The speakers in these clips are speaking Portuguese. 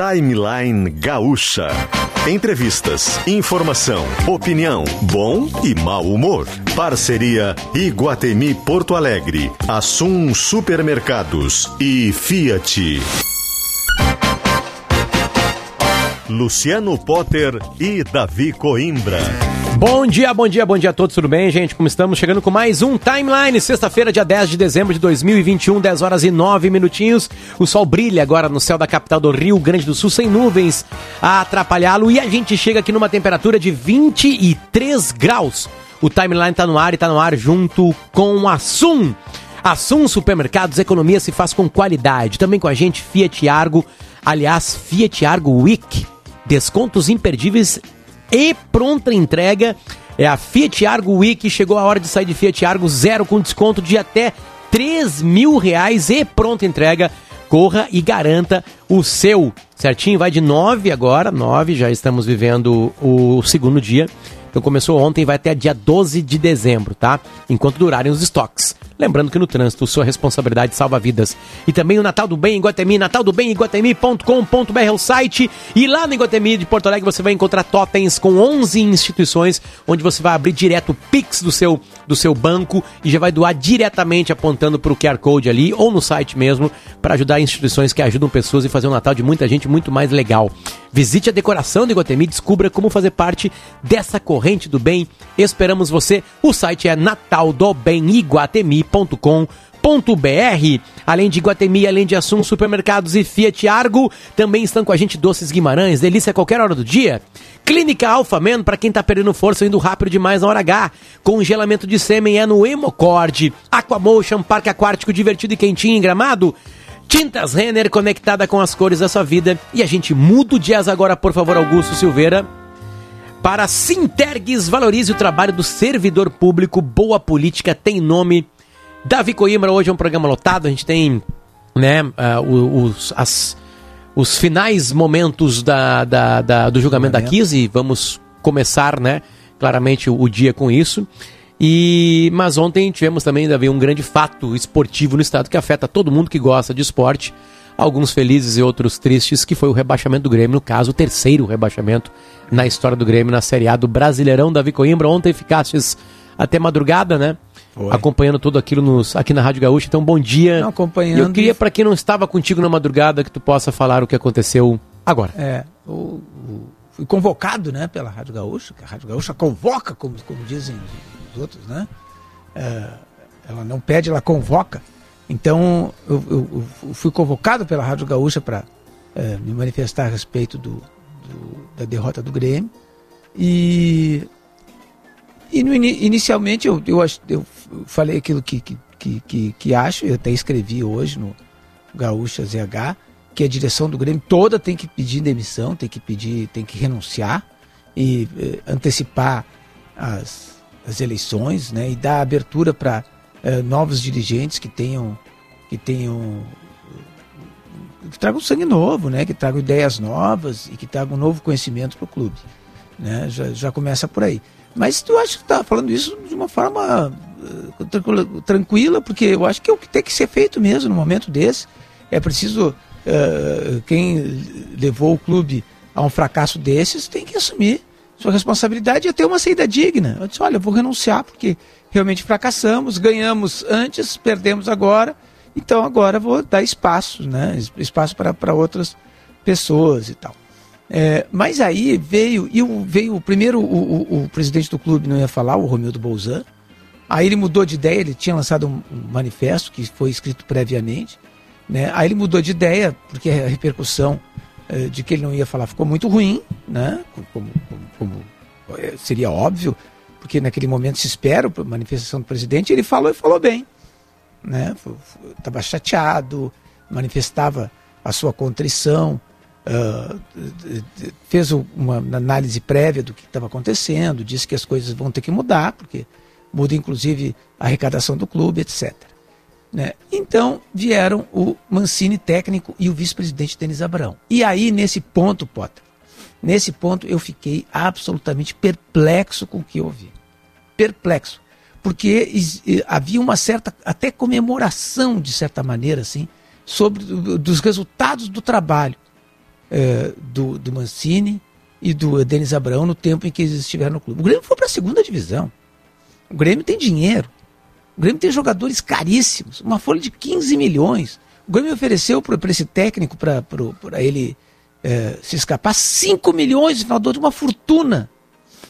Timeline Gaúcha. Entrevistas, informação, opinião, bom e mau humor. Parceria Iguatemi Porto Alegre, Assum Supermercados e Fiat. Luciano Potter e Davi Coimbra. Bom dia, bom dia, bom dia a todos, tudo bem, gente? Como estamos? Chegando com mais um Timeline, sexta-feira, dia 10 de dezembro de 2021, 10 horas e 9 minutinhos. O sol brilha agora no céu da capital do Rio Grande do Sul, sem nuvens a atrapalhá-lo, e a gente chega aqui numa temperatura de 23 graus. O Timeline tá no ar e tá no ar junto com a Sum. A Sum Supermercados, economia se faz com qualidade. Também com a gente, Fiat Argo, aliás, Fiat Argo Week descontos imperdíveis e pronta entrega. É a Fiat Argo Week, chegou a hora de sair de Fiat Argo zero com desconto de até 3 mil reais e pronta entrega. Corra e garanta o seu. Certinho? Vai de 9 agora, 9, já estamos vivendo o segundo dia. Então começou ontem, vai até dia 12 de dezembro, tá? Enquanto durarem os estoques. Lembrando que no trânsito, sua responsabilidade salva vidas. E também o Natal do Bem em Guatemi, Natal do Bem em Guatemi.com.br é o site. E lá no Guatemi de Porto Alegre você vai encontrar totens com 11 instituições, onde você vai abrir direto o Pix do seu, do seu banco e já vai doar diretamente apontando para o QR Code ali ou no site mesmo, para ajudar instituições que ajudam pessoas e fazer um Natal de muita gente muito mais legal. Visite a decoração do Iguatemi, descubra como fazer parte dessa corrente do bem. Esperamos você. O site é nataldobemiguatemi.com.br. Além de Iguatemi, além de Assum Supermercados e Fiat Argo, também estão com a gente Doces Guimarães, delícia a qualquer hora do dia. Clínica Alpha Men, para quem tá perdendo força indo rápido demais na hora H. Congelamento de sêmen é no Hemocord. Aquamotion, parque aquático divertido e quentinho em Gramado. Tintas Renner conectada com as cores da sua vida. E a gente muda o jazz agora, por favor, Augusto Silveira. Para Sintergues, valorize o trabalho do servidor público. Boa política tem nome. Davi Coimbra, hoje é um programa lotado. A gente tem né, uh, os, as, os finais momentos da, da, da do julgamento, da Kise. Vamos começar, né, claramente, o, o dia com isso. E mas ontem tivemos também Davi, um grande fato esportivo no estado que afeta todo mundo que gosta de esporte, alguns felizes e outros tristes, que foi o rebaixamento do Grêmio, no caso, o terceiro rebaixamento na história do Grêmio na Série A do Brasileirão. Davi Coimbra, ontem ficastes até madrugada, né? Foi. Acompanhando tudo aquilo nos, aqui na Rádio Gaúcha. Então, bom dia. Não, acompanhando. Eu queria, para quem não estava contigo na madrugada, que tu possa falar o que aconteceu agora. É, o, o, fui convocado, né, pela Rádio Gaúcha, que a Rádio Gaúcha convoca, como, como dizem os outros, né? É, ela não pede, ela convoca. Então, eu, eu, eu fui convocado pela Rádio Gaúcha para é, me manifestar a respeito do, do, da derrota do Grêmio. E, e no, inicialmente eu, eu, eu falei aquilo que, que, que, que, acho, eu até escrevi hoje no Gaúcha ZH, que a direção do Grêmio toda tem que pedir demissão, tem que pedir, tem que renunciar e eh, antecipar as, as eleições, né, e dar abertura para eh, novos dirigentes que tenham que tenham que tragam sangue novo, né, que tragam ideias novas e que tragam novo conhecimento para o clube, né, já, já começa por aí. Mas tu acha que está falando isso de uma forma tranquila, tranquila, porque eu acho que é o que tem que ser feito mesmo no momento desse. É preciso uh, quem levou o clube a um fracasso desses tem que assumir sua responsabilidade é ter uma saída digna. Eu disse, olha, vou renunciar porque realmente fracassamos, ganhamos antes, perdemos agora, então agora vou dar espaço, né? Espaço para outras pessoas e tal. É, mas aí veio, e veio primeiro, o, o, o, presidente do clube não ia falar, o Romildo Bolzan. Aí ele mudou de ideia, ele tinha lançado um, manifesto que foi escrito previamente. Né? Aí ele mudou de ideia, porque a repercussão eh, de que ele não ia falar ficou muito ruim, né? Como, como, como, eh, seria óbvio, porque naquele momento se espera a manifestação do presidente, ele falou e falou bem. Né? Estava chateado, manifestava a sua contrição, uh, fez uma análise prévia do que estava acontecendo, disse que as coisas vão ter que mudar, porque muda inclusive a arrecadação do clube, etc. Né? Então vieram o Mancini técnico e o vice-presidente Denis Abrão. E aí, nesse ponto, Potter, nesse ponto eu fiquei absolutamente perplexo com o que ouvi. Perplexo. Porque havia uma certa, até comemoração, de certa maneira, assim, sobre dos resultados do trabalho é, do, do Mancini e do Denis Abraão no tempo em que eles estiveram no clube. O Grêmio foi para a segunda divisão. O Grêmio tem dinheiro. O Grêmio tem jogadores caríssimos, uma folha de 15 milhões. O Grêmio ofereceu para esse técnico, para ele é, se escapar, 5 milhões no final uma fortuna.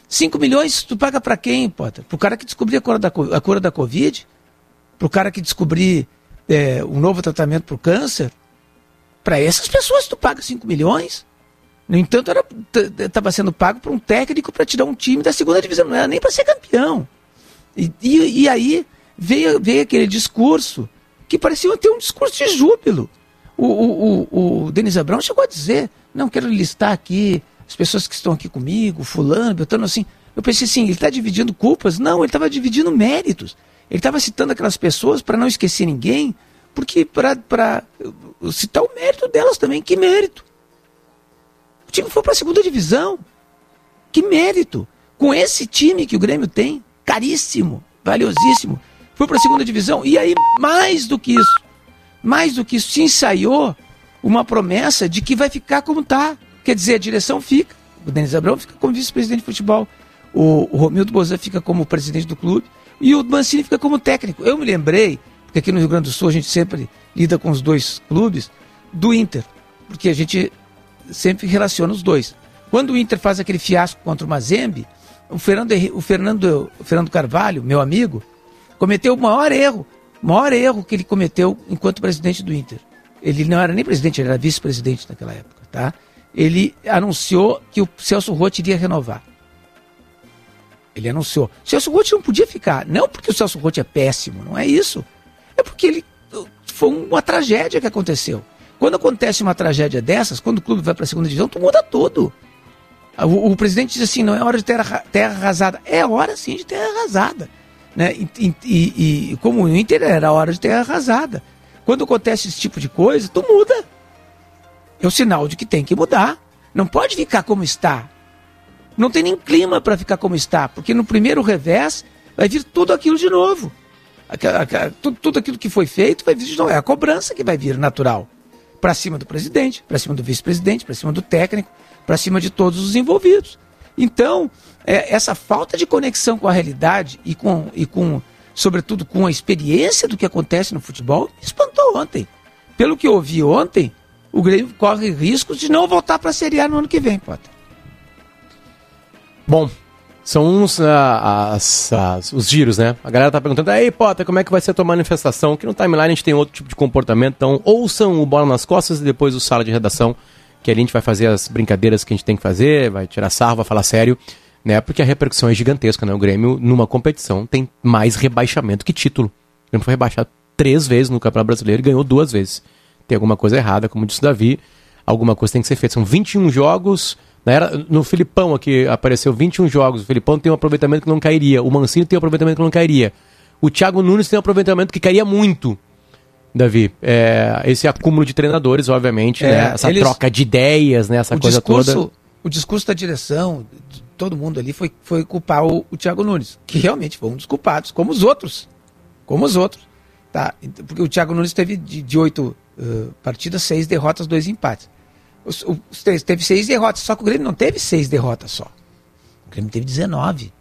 5 milhões tu paga para quem, Potter? Para o cara que descobrir a cura da, a cura da Covid? Para o cara que descobrir é, um novo tratamento para o câncer? Para essas pessoas tu paga 5 milhões? No entanto, estava sendo pago por um técnico para tirar um time da segunda divisão, não era nem para ser campeão. E, e, e, aí veio, veio aquele discurso que parecia ter um discurso de júbilo. O, o, o, o Denis Abrão chegou a dizer: não quero listar aqui as pessoas que estão aqui comigo, fulano, Beltrano, assim. Eu pensei assim, ele está dividindo culpas? Não, ele estava dividindo méritos. Ele estava citando aquelas pessoas para não esquecer ninguém, porque para citar o mérito delas também. Que mérito? O time foi para a segunda divisão. Que mérito! Com esse time que o Grêmio tem, caríssimo, valiosíssimo, foi para a segunda divisão. E aí, mais do que isso, mais do que isso, se ensaiou uma promessa de que vai ficar como está. Quer dizer, a direção fica. O Denis Abrão fica como vice-presidente de futebol. O, o Romildo Bozan fica como presidente do clube. E o Mancini fica como técnico. Eu me lembrei, porque aqui no Rio Grande do Sul a gente sempre lida com os dois clubes, do Inter. Porque a gente sempre relaciona os dois. Quando o Inter faz aquele fiasco contra o Mazembe, o Fernando, o Fernando, o Fernando Carvalho, meu amigo, cometeu o maior erro, maior erro que ele cometeu enquanto presidente do Inter. Ele não era nem presidente, ele era vice-presidente naquela época, tá? Ele anunciou que o Celso Rotti iria renovar. Ele anunciou. O Celso Rotti não podia ficar, não porque o Celso Rotti é péssimo, não é isso. É porque ele foi uma tragédia que aconteceu. Quando acontece uma tragédia dessas, quando o clube vai para a segunda divisão, tu muda tudo. O, o, presidente diz assim: não é hora de terra, terra arrasada. É hora sim de terra arrasada. Né? E, e, e como o Inter era hora de terra arrasada. Quando acontece esse tipo de coisa, tu muda. É o sinal de que tem que mudar. Não pode ficar como está. Não tem nem clima para ficar como está, porque no primeiro revés vai vir tudo aquilo de novo. Tudo, tudo aquilo que foi feito vai vir de novo. É a cobrança que vai vir natural para cima do presidente, para cima do vice-presidente, para cima do técnico, para cima de todos os envolvidos. Então, é, essa falta de conexão com a realidade e com, e com, sobretudo, com a experiência do que acontece no futebol, espantou ontem. Pelo que eu ouvi ontem, o Grêmio corre riscos de não voltar para a Série A no ano que vem, Potter. Bom, são uns uh, as, as, os giros, né? A galera tá perguntando, aí, Potter, como é que vai ser a tua manifestação? Que no timeline a gente tem outro tipo de comportamento, então ouçam o Bola nas Costas e depois o Sala de Redação, que a gente vai fazer as brincadeiras que a gente tem que fazer, vai tirar sarro, vai falar sério, né? Porque a repercussão é gigantesca, né? O Grêmio, numa competição, tem mais rebaixamento que título. O Grêmio foi rebaixado três vezes no Campeonato Brasileiro e ganhou duas vezes. Tem alguma coisa errada, como disse o Davi, alguma coisa tem que ser feita. São 21 jogos era, no Filipão aqui apareceu 21 jogos. O Filipão tem um aproveitamento que não cairia. O Mancini tem um aproveitamento que não cairia. O Thiago Nunes tem um aproveitamento que cairia muito. Davi, é, esse acúmulo de treinadores, obviamente, é, né? essa eles, troca de ideias, né? essa coisa discurso, toda. O discurso da direção, de todo mundo ali, foi, foi culpar o, o Thiago Nunes, que realmente foi um dos culpados, como os outros. Como os outros. Tá? Porque o Thiago Nunes teve de, de oito uh, partidas, seis derrotas, dois empates. Os, os, teve seis derrotas, só que o Grêmio não teve seis derrotas só. O Grêmio teve 19.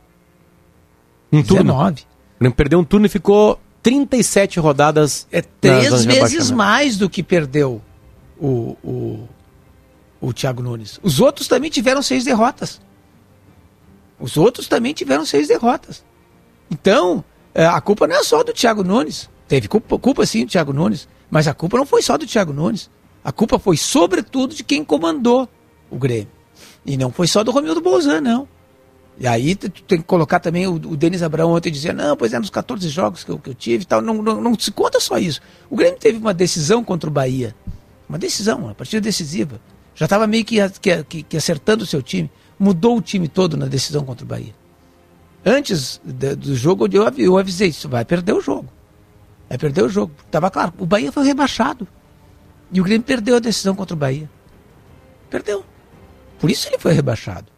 Um 19. turno. O Grêmio perdeu um turno e ficou 37 rodadas. É três vezes mais do que perdeu o, o, o Thiago Nunes. Os outros também tiveram seis derrotas. Os outros também tiveram seis derrotas. Então, é, a culpa não é só do Thiago Nunes. Teve culpa, culpa sim do Thiago Nunes. Mas a culpa não foi só do Thiago Nunes. A culpa foi, sobretudo, de quem comandou o Grêmio. E não foi só do Romildo Bolzan, não. E aí tu tem que colocar também o, o Denis Abraão ontem dizia, não, pois é, nos 14 jogos que eu, que eu tive e tal. Não, não, não, se conta só isso. O Grêmio teve uma decisão contra o Bahia. Uma decisão, uma partida decisiva. Já estava meio que, que, que, acertando o seu time. Mudou o time todo na decisão contra o Bahia. Antes de, do jogo, eu, eu avisei, isso vai perder o jogo. Vai perder o jogo. Estava claro, o Bahia foi rebaixado. E o Grêmio perdeu a decisão contra o Bahia. Perdeu. Por isso ele foi rebaixado.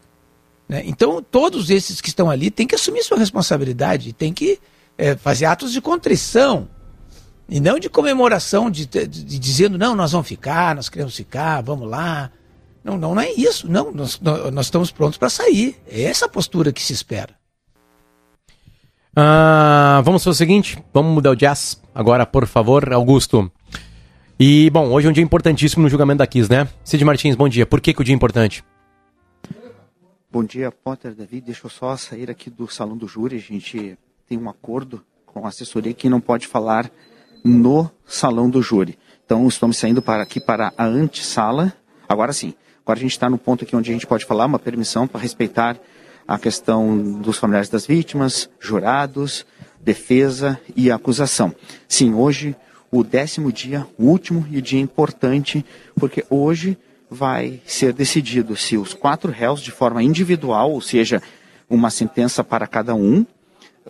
Né? Então, todos esses que estão ali têm que assumir sua responsabilidade, têm que é, fazer atos de contrição. E não de comemoração, de, de, de, dizendo, não, nós vamos ficar, nós queremos ficar, vamos lá. Não, não, não é isso. Não, nós, nós estamos prontos para sair. É essa a postura que se espera. Ah, vamos fazer o seguinte, vamos mudar o jazz agora, por favor, Augusto. E, bom, hoje é um dia importantíssimo no julgamento da Kiss, né? Cid Martins, bom dia. Por que, que o dia é importante? Bom dia, Potter, Davi. Deixa eu só sair aqui do salão do júri. A gente tem um acordo com a assessoria que não pode falar no salão do júri. Então, estamos saindo para aqui para a antessala. Agora sim. Agora a gente está no ponto aqui onde a gente pode falar, uma permissão para respeitar a questão dos familiares das vítimas, jurados, defesa e acusação. Sim, hoje o décimo dia, o último e dia importante, porque hoje vai ser decidido se os quatro réus, de forma individual, ou seja, uma sentença para cada um,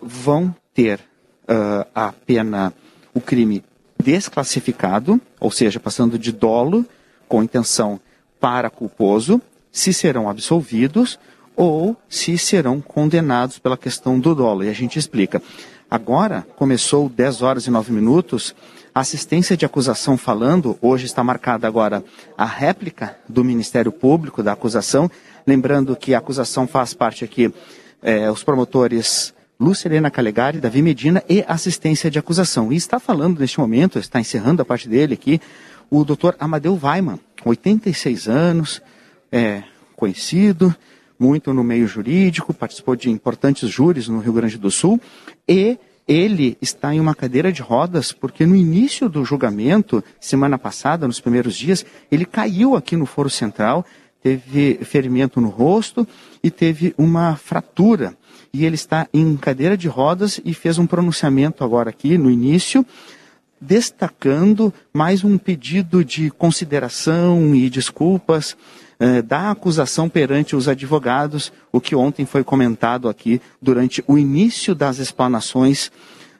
vão ter uh, a pena, o crime desclassificado, ou seja, passando de dolo com intenção para culposo, se serão absolvidos ou se serão condenados pela questão do dolo. E a gente explica. Agora começou 10 horas e 9 minutos. A assistência de acusação falando, hoje está marcada agora a réplica do Ministério Público da acusação. Lembrando que a acusação faz parte aqui, eh, os promotores Lúcia Helena Calegari, Davi Medina e assistência de acusação. E está falando neste momento, está encerrando a parte dele aqui, o doutor Amadeu Weiman, 86 anos, é, conhecido, muito no meio jurídico, participou de importantes júris no Rio Grande do Sul e ele está em uma cadeira de rodas porque no início do julgamento, semana passada, nos primeiros dias, ele caiu aqui no Foro Central, teve ferimento no rosto e teve uma fratura. E ele está em cadeira de rodas e fez um pronunciamento agora aqui no início, destacando mais um pedido de consideração e desculpas eh, da acusação perante os advogados, o que ontem foi comentado aqui durante o início das explanações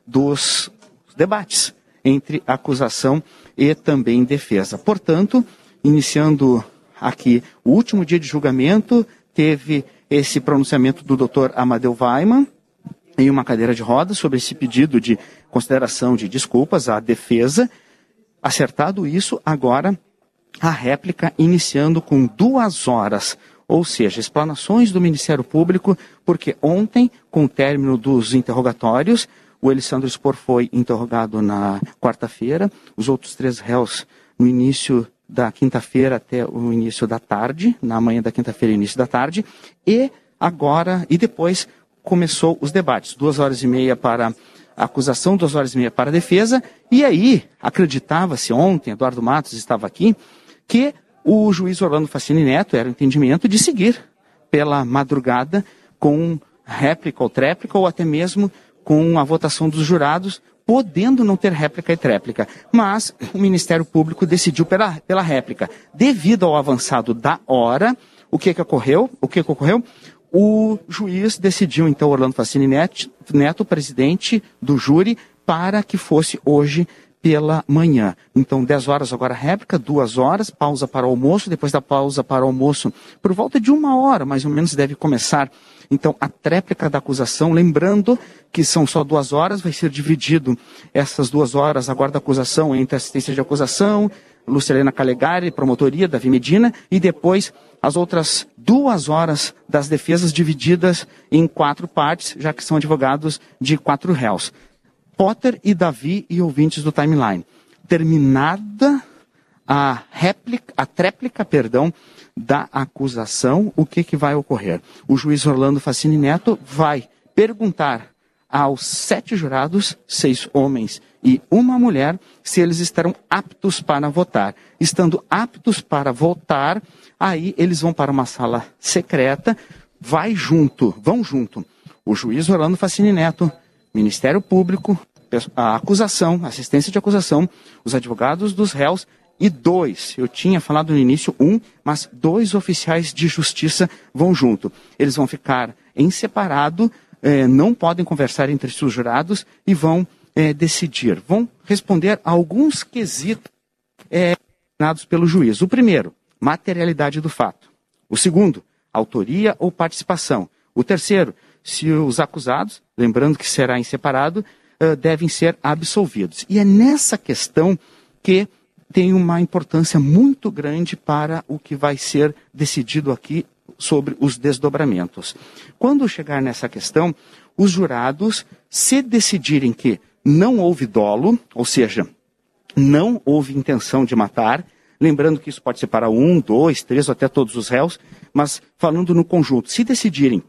dos debates entre acusação e também defesa. Portanto, iniciando aqui o último dia de julgamento, teve esse pronunciamento do Dr. Amadeu Weiman em uma cadeira de rodas sobre esse pedido de consideração de desculpas à defesa. Acertado isso, agora a réplica iniciando com duas horas, ou seja, explanações do Ministério Público, porque ontem, com o término dos interrogatórios, o Elisandro Spor foi interrogado na quarta-feira, os outros três réus no início da quinta-feira até o início da tarde, na manhã da quinta-feira início da tarde, e agora, e depois começou os debates, duas horas e meia para a acusação, duas horas e meia para a defesa, e aí acreditava-se ontem, Eduardo Matos estava aqui, que o juiz Orlando Facini Neto era o entendimento de seguir pela madrugada com réplica ou tréplica, ou até mesmo com a votação dos jurados, podendo não ter réplica e tréplica. Mas o Ministério Público decidiu pela, pela réplica. Devido ao avançado da hora, o que, que ocorreu? O que, que ocorreu? O juiz decidiu, então, Orlando Facini Neto, Neto, presidente do júri, para que fosse hoje pela manhã. Então, 10 horas agora réplica, 2 horas, pausa para o almoço, depois da pausa para o almoço, por volta de uma hora, mais ou menos, deve começar. Então, a tréplica da acusação, lembrando que são só duas horas, vai ser dividido essas duas horas agora da acusação entre assistência de acusação, Lucilena Calegari, promotoria, Davi Medina, e depois as outras duas horas das defesas divididas em quatro partes, já que são advogados de quatro réus. Potter e Davi e ouvintes do timeline. Terminada a réplica, a tréplica, perdão, da acusação, o que, que vai ocorrer? O juiz Orlando Facini Neto vai perguntar aos sete jurados, seis homens e uma mulher, se eles estarão aptos para votar. Estando aptos para votar, aí eles vão para uma sala secreta, vai junto, vão junto. O juiz Orlando Facini Neto, Ministério Público, a acusação, assistência de acusação, os advogados dos réus e dois, eu tinha falado no início um, mas dois oficiais de justiça vão junto. Eles vão ficar em separado, eh, não podem conversar entre os jurados e vão eh, decidir. Vão responder a alguns quesitos eh, pelo juiz. O primeiro, materialidade do fato. O segundo, autoria ou participação. O terceiro, se os acusados, lembrando que será em separado, devem ser absolvidos. E é nessa questão que tem uma importância muito grande para o que vai ser decidido aqui sobre os desdobramentos. Quando chegar nessa questão, os jurados, se decidirem que não houve dolo, ou seja, não houve intenção de matar, lembrando que isso pode ser para um, dois, três ou até todos os réus, mas falando no conjunto, se decidirem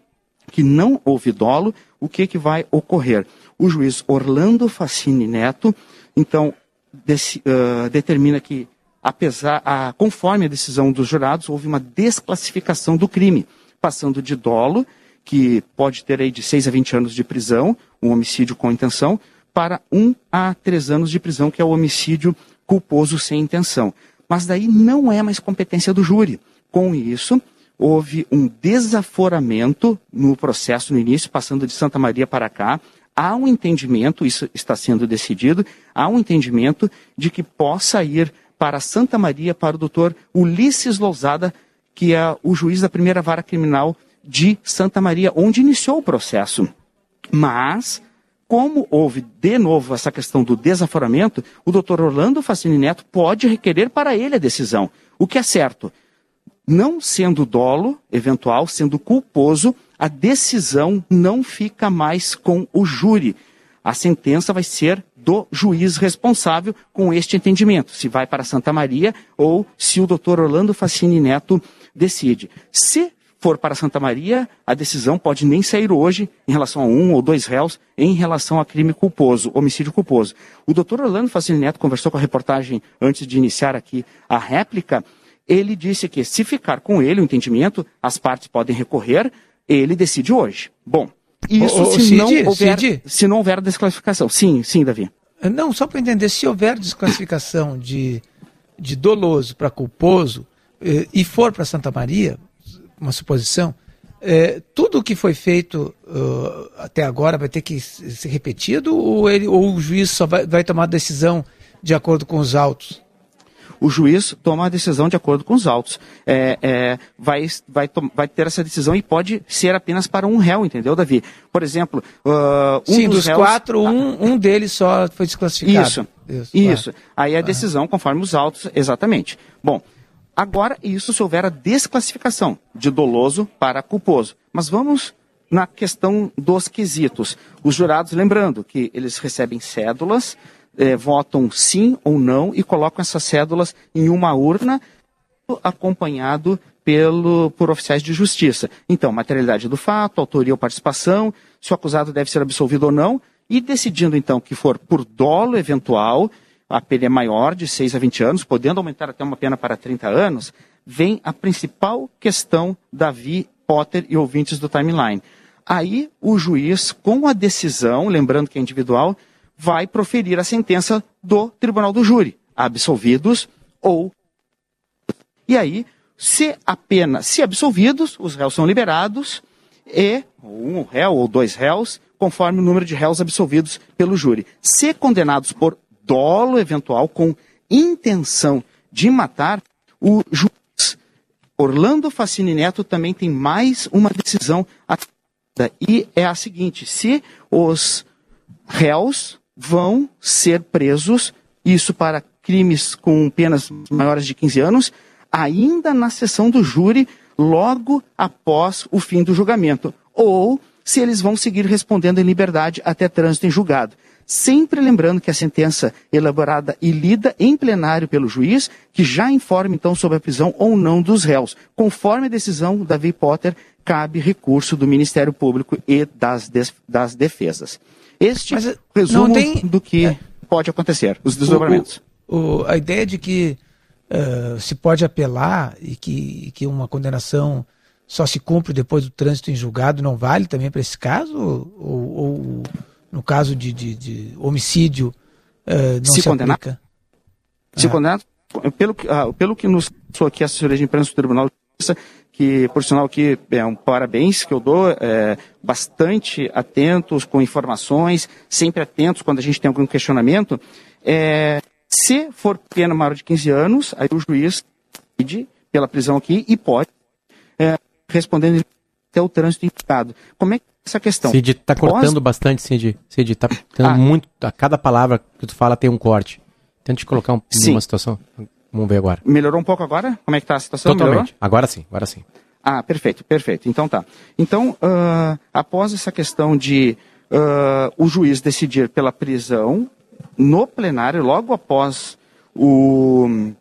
que não houve dolo, o que, que vai ocorrer? O juiz Orlando Facini Neto, então, desse, uh, determina que, apesar, a, conforme a decisão dos jurados, houve uma desclassificação do crime, passando de dolo, que pode ter aí de 6 a 20 anos de prisão, um homicídio com intenção, para 1 a 3 anos de prisão, que é o homicídio culposo sem intenção. Mas daí não é mais competência do júri. Com isso, houve um desaforamento no processo no início, passando de Santa Maria para cá. Há um entendimento, isso está sendo decidido, há um entendimento de que possa ir para Santa Maria, para o doutor Ulisses Lousada, que é o juiz da primeira vara criminal de Santa Maria, onde iniciou o processo. Mas, como houve de novo essa questão do desaforamento, o doutor Orlando Facini Neto pode requerer para ele a decisão. O que é certo? Não sendo dolo eventual, sendo culposo, a decisão não fica mais com o júri. A sentença vai ser do juiz responsável com este entendimento, se vai para Santa Maria ou se o doutor Orlando Facini Neto decide. Se for para Santa Maria, a decisão pode nem sair hoje em relação a um ou dois réus em relação a crime culposo, homicídio culposo. O doutor Orlando Facini Neto conversou com a reportagem antes de iniciar aqui a réplica ele disse que se ficar com ele o entendimento, as partes podem recorrer, ele decide hoje. Bom, isso Ô, ô, se, Cid, não houver, Cid. se não houver desclassificação. Sim, sim, Davi. Não, só para entender, se houver desclassificação de, de doloso para culposo eh, e for para Santa Maria, uma suposição, eh, tudo o que foi feito uh, até agora vai ter que ser repetido ou, ele, ou o juiz só vai, vai tomar decisão de acordo com os autos? O juiz toma a decisão de acordo com os autos. É, é, vai, vai, vai, ter essa decisão e pode ser apenas para um réu, entendeu, Davi? Por exemplo, uh, um Sim, dos, dos réus, quatro, um, um deles só foi desclassificado. Isso, Isso, isso. claro. Aí a decisão conforme os autos, exatamente. Bom, agora isso se houver a desclassificação de doloso para culposo. Mas vamos na questão dos quesitos. Os jurados, lembrando que eles recebem cédulas, eh, votam sim ou não e colocam essas cédulas em uma urna acompanhado pelo, por oficiais de justiça. Então, materialidade do fato, autoria ou participação, se o acusado deve ser absolvido ou não, e decidindo então que for por dolo eventual, a pena é maior, de 6 a 20 anos, podendo aumentar até uma pena para 30 anos, vem a principal questão Davi, Potter e ouvintes do timeline. Aí o juiz, com a decisão, lembrando que é individual, vai proferir a sentença do tribunal do júri, absolvidos ou. E aí, se a pena, se absolvidos, os réus são liberados, e um réu ou dois réus, conforme o número de réus absolvidos pelo júri. Se condenados por dolo eventual com intenção de matar, o juiz Orlando Facini Neto também tem mais uma decisão a e é a seguinte: se os réus vão ser presos, isso para crimes com penas maiores de 15 anos, ainda na sessão do júri, logo após o fim do julgamento, ou se eles vão seguir respondendo em liberdade até trânsito em julgado. Sempre lembrando que a sentença elaborada e lida em plenário pelo juiz, que já informa então sobre a prisão ou não dos réus. Conforme a decisão da Davi Potter, cabe recurso do Ministério Público e das, das defesas. Este Mas, eh, resumo não tem- do que é. pode acontecer, os desdobramentos. O- o- a ideia de que eh, se pode apelar e que, que uma condenação só se cumpre depois do trânsito em julgado não vale também para esse caso? Ou, ou no caso de, de- de homicídio eh, não Se se, condenar? aplica? Se condenado, pelo, que- ah, pelo que nos aqui a assessoria de imprensa do Tribunal de Justiça, que, por sinal, que é um parabéns que eu dou, é, bastante atentos com informações, sempre atentos quando a gente tem algum questionamento. É, se for pena maior de 15 anos, aí o juiz pede pela prisão aqui e pode é, respondendo até o trânsito indicado. Como é que é essa questão? Cid, tá Após- cortando bastante, Cid. Cid, tá tendo Ah. muito. A cada palavra que tu fala tem um corte. Tente colocar um, Sim. uma situação. Vamos ver agora. Melhorou um pouco agora? Como é que está a situação? Melhorou? Totalmente. Agora sim, agora sim. Ah, perfeito, perfeito. Então tá. Então, ah, após essa questão de ah, o juiz decidir pela prisão, no plenário, logo após o,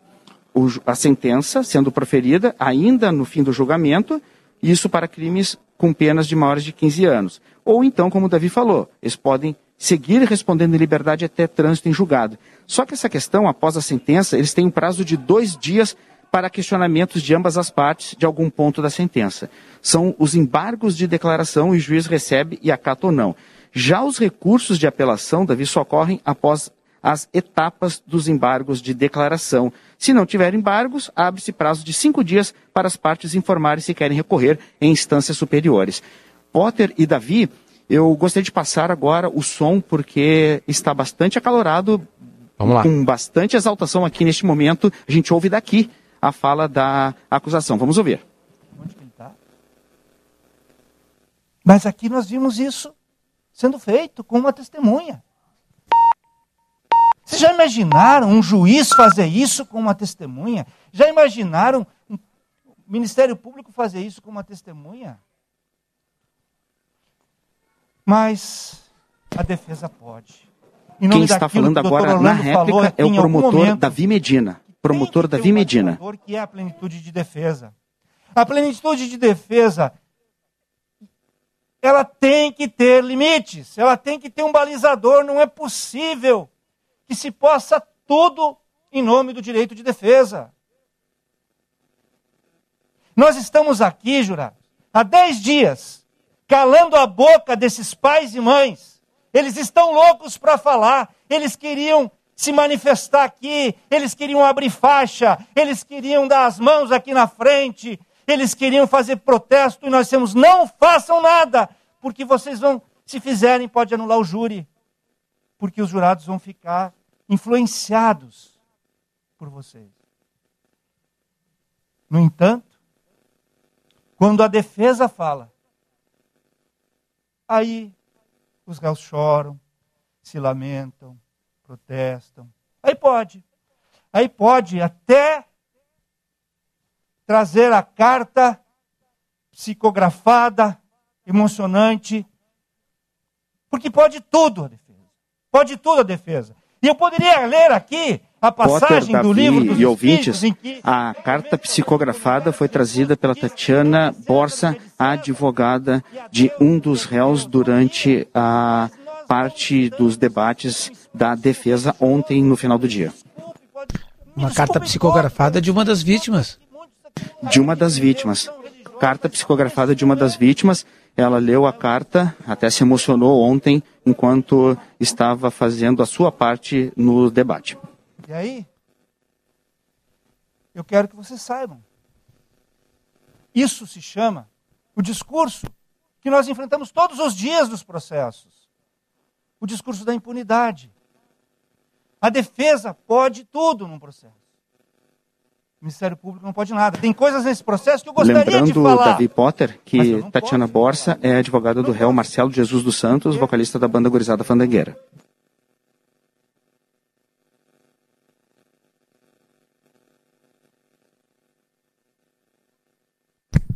o a sentença sendo proferida, ainda no fim do julgamento, isso para crimes com penas de maiores de 15 anos. Ou então, como o Davi falou, eles podem seguir respondendo em liberdade até trânsito em julgado. Só que essa questão, após a sentença, eles têm um prazo de dois dias para questionamentos de ambas as partes de algum ponto da sentença. São os embargos de declaração e o juiz recebe e acata ou não. Já os recursos de apelação, Davi, só ocorrem após as etapas dos embargos de declaração. Se não tiver embargos, abre-se prazo de cinco dias para as partes informarem se querem recorrer em instâncias superiores. Potter e Davi, eu gostaria de passar agora o som porque está bastante acalorado, Vamos lá. com bastante exaltação aqui neste momento. A gente ouve daqui a fala da acusação. Vamos ouvir. Mas aqui nós vimos isso sendo feito com uma testemunha. Vocês já imaginaram um juiz fazer isso com uma testemunha? Já imaginaram um Ministério Público fazer isso com uma testemunha? Mas a defesa pode. Em Quem está falando que agora na Orlando falou réplica é o promotor momento, Davi Medina. Promotor Davi um Medina. que é a plenitude de defesa. A plenitude de defesa, ela tem que ter limites, ela tem que ter um balizador. Não é possível que se possa tudo em nome do direito de defesa. Nós estamos aqui, Jura, há 10 dias, calando a boca desses pais e mães. Eles estão loucos para falar, eles queriam se manifestar aqui, eles queriam abrir faixa, eles queriam dar as mãos aqui na frente, eles queriam fazer protesto e nós temos não façam nada, porque vocês vão, se fizerem, pode anular o júri, porque os jurados vão ficar influenciados por vocês. No entanto, quando a defesa fala, aí os réus choram, se lamentam, protestam. Aí pode. Aí pode até trazer a carta psicografada, emocionante, porque pode tudo a defesa. Pode tudo a defesa. E eu poderia ler aqui a passagem Potter, do Davi livro dos e ouvintes, que a carta psicografada foi trazida pela Tatiana Borsa, advogada de um dos réus durante a parte dos debates da defesa ontem no final do dia. Uma carta psicografada de uma das vítimas. De uma das vítimas. Carta psicografada de uma das vítimas. Ela leu a carta, até se emocionou ontem enquanto estava fazendo a sua parte no debate. E aí, eu quero que vocês saibam. Isso se chama o discurso que nós enfrentamos todos os dias nos processos. O discurso da impunidade. A defesa pode tudo num processo. O Ministério Público não pode nada. Tem coisas nesse processo que eu gostaria de Lembrando, falar. Davi Potter, que Tatiana posso. Borsa é advogada do réu Marcelo Jesus dos Santos, vocalista da banda Gurizada Fandangueira.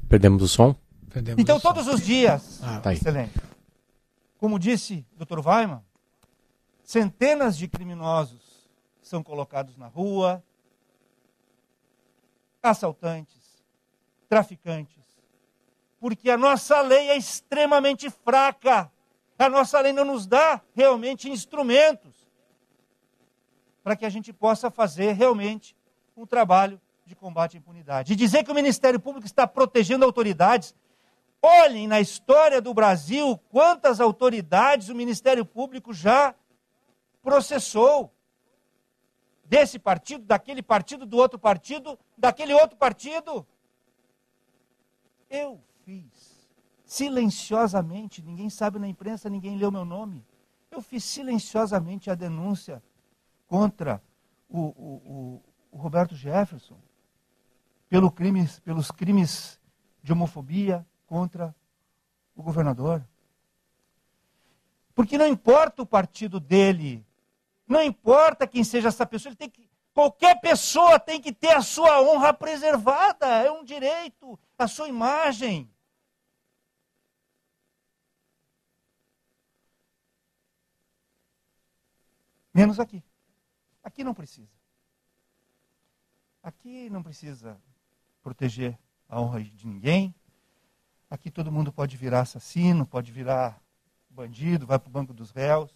Perdemos o som? Perdemos Então, o som. todos os dias, Ah, Tá excelente. Como disse o Dr. Weiman, centenas de criminosos são colocados na rua, assaltantes, traficantes, porque a nossa lei é extremamente fraca. A nossa lei não nos dá realmente instrumentos para que a gente possa fazer realmente um trabalho de combate à impunidade. E dizer que o Ministério Público está protegendo autoridades. Olhem na história do Brasil quantas autoridades o Ministério Público já processou. Desse partido, daquele partido, do outro partido, daquele outro partido. Eu fiz silenciosamente, ninguém sabe na imprensa, ninguém leu meu nome. Eu fiz silenciosamente a denúncia contra o, o, o, o Roberto Jefferson pelo crimes, pelos crimes de homofobia contra o governador. Porque não importa o partido dele, Não importa quem seja essa pessoa, ele tem que, qualquer pessoa tem que ter a sua honra preservada, é um direito, a sua imagem. Menos aqui. Aqui não precisa. Aqui não precisa proteger a honra de ninguém. Aqui todo mundo pode virar assassino, pode virar bandido, vai para o banco dos réus.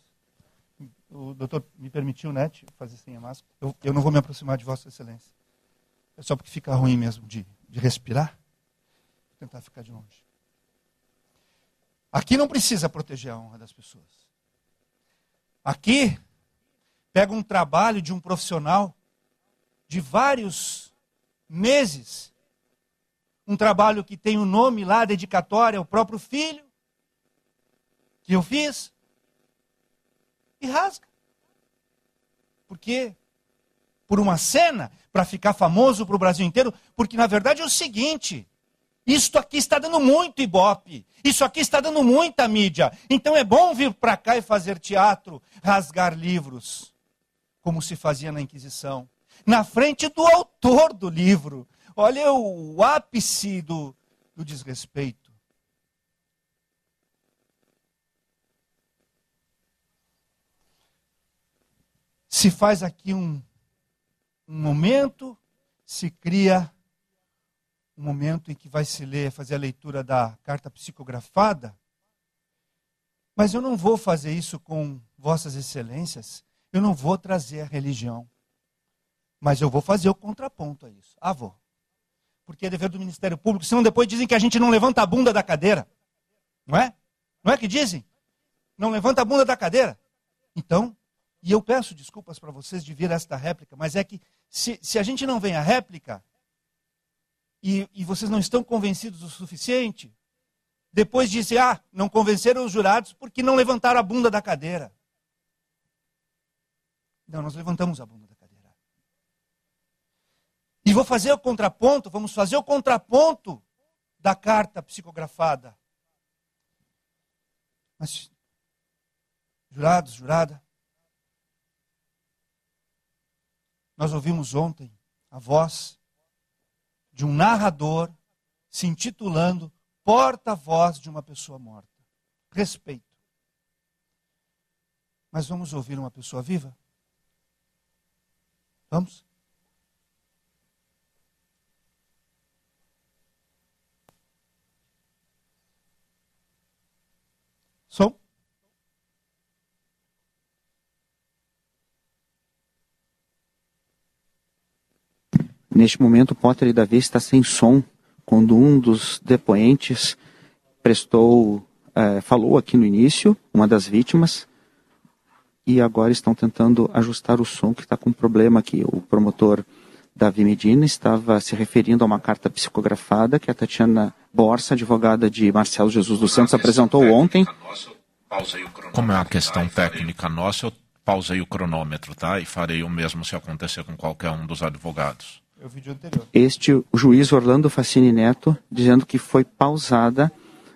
O doutor me permitiu, né, fazer sem a máscara. Eu, eu não vou me aproximar de Vossa Excelência. É só porque fica ruim mesmo de, de respirar. Vou tentar ficar de longe. Aqui não precisa proteger a honra das pessoas. Aqui pega um trabalho de um profissional de vários meses, um trabalho que tem o um nome lá, dedicatória ao próprio filho, que eu fiz, e rasga. Por quê? Por uma cena, para ficar famoso para o Brasil inteiro, porque na verdade é o seguinte: isto aqui está dando muito ibope, isso aqui está dando muita mídia, então é bom vir para cá e fazer teatro, rasgar livros, como se fazia na Inquisição na frente do autor do livro. Olha o ápice do, do desrespeito. Se faz aqui um, um momento, se cria um momento em que vai se ler, fazer a leitura da carta psicografada. Mas eu não vou fazer isso com vossas excelências. Eu não vou trazer a religião. Mas eu vou fazer o contraponto a isso. Ah, vou. Porque é dever do Ministério Público, senão depois dizem que a gente não levanta a bunda da cadeira. Não é? Não é que dizem? Não levanta a bunda da cadeira. Então, e eu peço desculpas para vocês de vir esta réplica, mas é que se, se a gente não vem a réplica e, e vocês não estão convencidos o suficiente, depois dizem, ah, não convenceram os jurados porque não levantaram a bunda da cadeira. Não, nós levantamos a bunda. E vou fazer o contraponto, vamos fazer o contraponto da carta psicografada. Mas, jurados, jurada, nós ouvimos ontem a voz de um narrador se intitulando porta-voz de uma pessoa morta. Respeito. Mas vamos ouvir uma pessoa viva? Vamos? Som? Neste momento, Potter e Davi está sem som quando um dos depoentes prestou, é, falou aqui no início, uma das vítimas, e agora estão tentando ajustar o som que está com problema aqui. O promotor Davi Medina estava se referindo a uma carta psicografada que a Tatiana Borsa, advogada de Marcelo Jesus dos Santos, apresentou ontem. Como é uma questão técnica nossa, eu pausei o cronômetro, tá? E farei o mesmo se acontecer com qualquer um dos advogados. Este o juiz Orlando Facini Neto dizendo que foi pausada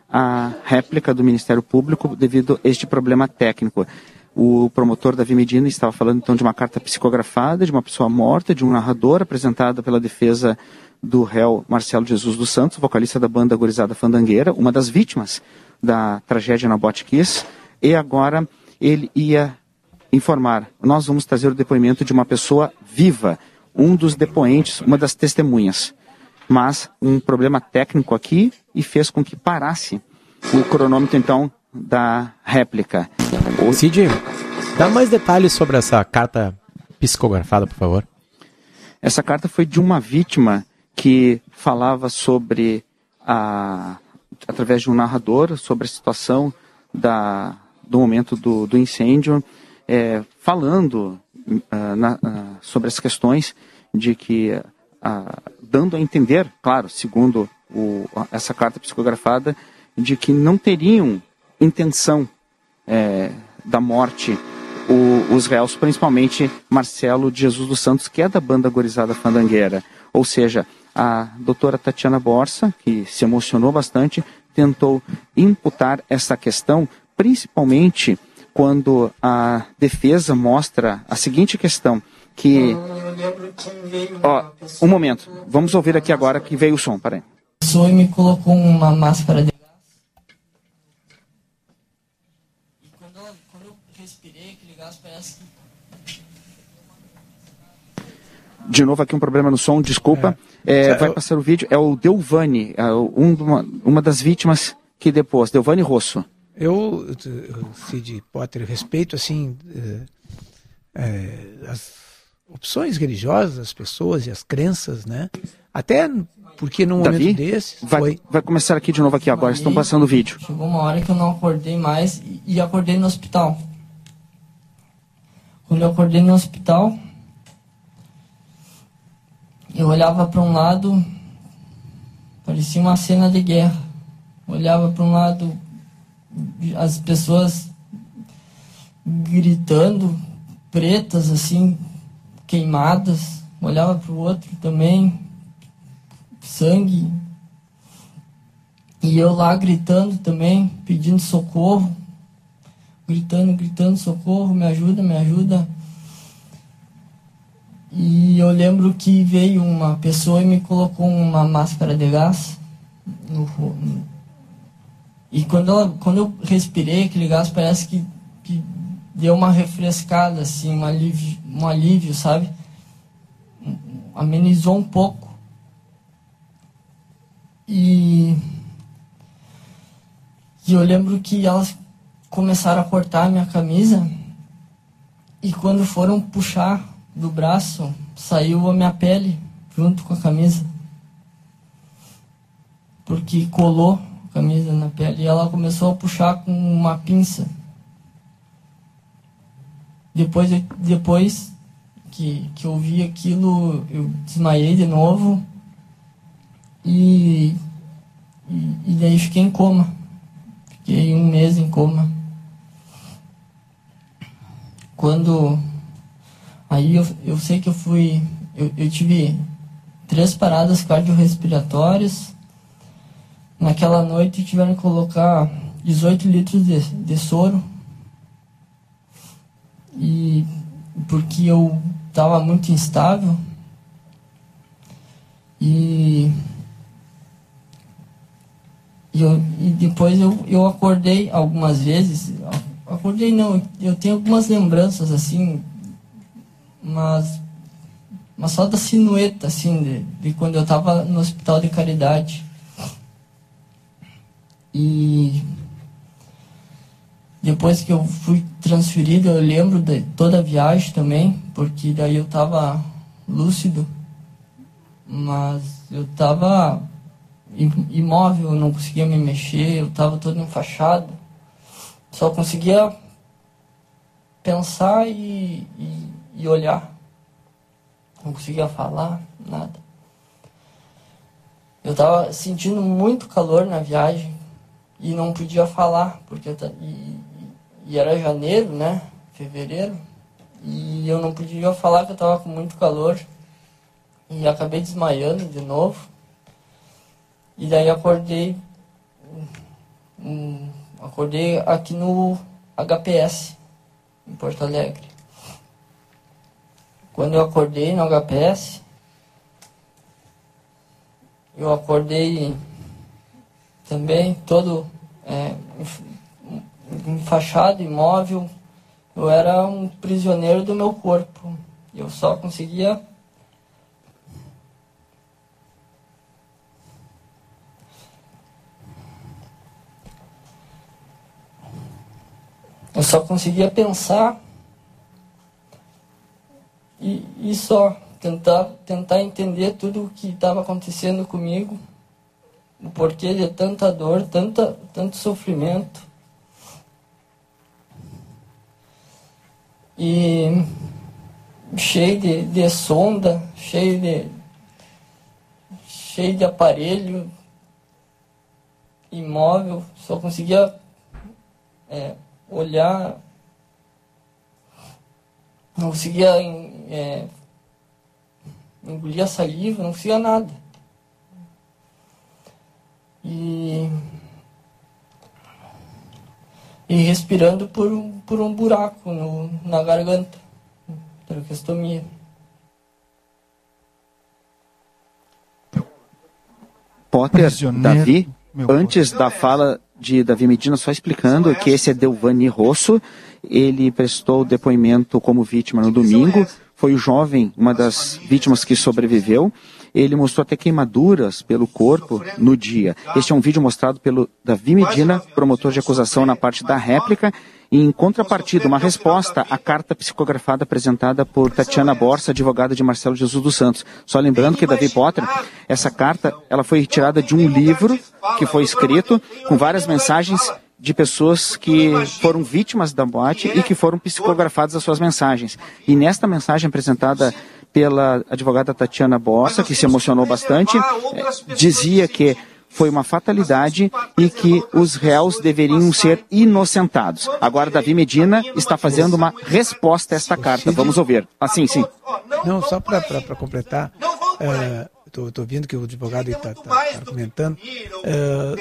a réplica do Ministério Público devido a este problema técnico. O promotor Davi Medina estava falando então de uma carta psicografada, de uma pessoa morta, de um narrador apresentada pela defesa do réu Marcelo Jesus dos Santos, vocalista da banda Gorizada Fandangueira, uma das vítimas da tragédia na Botkiss, e agora ele ia informar. Nós vamos trazer o depoimento de uma pessoa viva, um dos depoentes, uma das testemunhas. Mas um problema técnico aqui e fez com que parasse o cronômetro então da réplica. Cid, dá mais detalhes sobre essa carta psicografada, por favor. Essa carta foi de uma vítima que falava sobre a através de um narrador sobre a situação da, do momento do, do incêndio, é, falando uh, na, uh, sobre as questões de que, uh, dando a entender, claro, segundo o, essa carta psicografada, de que não teriam intenção é, da morte o, os réus, principalmente Marcelo de Jesus dos Santos, que é da banda Gorizada Fandangueira. Ou seja, a doutora Tatiana Borsa, que se emocionou bastante, tentou imputar essa questão, principalmente quando a defesa mostra a seguinte questão, que... Ó, um momento, vamos ouvir aqui agora que veio o som, peraí. pessoa me colocou uma máscara de gás. E quando, eu respirei aquele gás, parece que De novo aqui um problema no som, desculpa. É, vai passar o vídeo, é o Delvani, é um, de uma, uma das vítimas que depois, Delvani Rosso. Eu, Cid Potter, respeito assim eh, eh, as opções religiosas das pessoas e as crenças, né? Até porque num Davi, momento desses vai, foi vai começar aqui de novo aqui agora, estão passando o vídeo. Chegou uma hora que eu não acordei mais e, e acordei no hospital. Quando eu acordei no hospital, eu olhava para um lado, parecia uma cena de guerra. Olhava para um lado, as pessoas gritando, pretas assim, queimadas. Olhava para o outro também, sangue, e eu lá gritando também, pedindo socorro. Gritando, gritando, socorro, me ajuda, me ajuda. E eu lembro que veio uma pessoa e me colocou uma máscara de gás no E quando, ela, quando eu respirei aquele gás, parece que, que deu uma refrescada, assim, um alívio, um alívio, sabe? Amenizou um pouco. E e eu lembro que elas começaram a cortar a minha camisa e quando foram puxar do braço, saiu a minha pele junto com a camisa. Porque colou a camisa na pele e ela começou a puxar com uma pinça. Depois, depois que, que eu vi aquilo, eu desmaiei de novo e, e, e daí fiquei em coma. Fiquei um mês em coma. Quando. Aí eu, eu sei que eu fui. Eu, eu tive três paradas cardiorrespiratórias. Naquela noite tiveram que colocar 18 litros de, de soro. E porque eu estava muito instável. E e, eu, e depois eu, eu acordei algumas vezes. Acordei não, eu tenho algumas lembranças assim, mas, mas só da sinueta, assim, de, de quando eu estava no hospital de caridade. E depois que eu fui transferido, eu lembro de toda a viagem também, porque daí eu estava lúcido, mas eu estava im- imóvel, não conseguia me mexer, eu estava todo enfaixado. Só conseguia pensar e, e, e olhar. Não conseguia falar, nada. Eu estava sentindo muito calor na viagem e não podia falar, porque eu e, e- era janeiro, né? Fevereiro. E eu não podia falar que eu estava com muito calor. E acabei desmaiando de novo. E daí acordei. hum, acordei aqui no HPS, em Porto Alegre. Quando eu acordei no HPS, eu acordei também todo é, enf- enfaixado, imóvel. Eu era um prisioneiro do meu corpo. Eu só conseguia Eu só conseguia pensar e, e só tentar, tentar entender tudo o que estava acontecendo comigo, o porquê de tanta dor, tanta, tanto sofrimento. E cheio de, de sonda, cheio de, cheio de aparelho imóvel, só conseguia é, olhar, não conseguia em- é, engolir a saliva, não conseguia nada. E e respirando por, um, por um buraco no, na garganta, traqueostomia. Potter, Davi, antes da fala de Davi Medina, só explicando que esse é Delvani Rosso, ele prestou depoimento como vítima no domingo, foi o jovem, uma das vítimas que sobreviveu. Ele mostrou até queimaduras pelo corpo no dia. Este é um vídeo mostrado pelo Davi Medina, promotor de acusação na parte da réplica, em contrapartida, uma resposta à carta psicografada apresentada por Tatiana Borsa, advogada de Marcelo Jesus dos Santos. Só lembrando que Davi Potter, essa carta, ela foi retirada de um livro que foi escrito com várias mensagens de pessoas que foram vítimas da boate e que foram psicografadas as suas mensagens. E nesta mensagem apresentada pela advogada Tatiana Bossa, que se emocionou bastante, eh, dizia que foi uma fatalidade e que os réus deveriam ser inocentados. Agora, Davi Medina está fazendo uma resposta a esta carta. Vamos ouvir. Assim, sim. Não, só para completar, estou uh, vendo que o advogado está tá, tá comentando. Uh,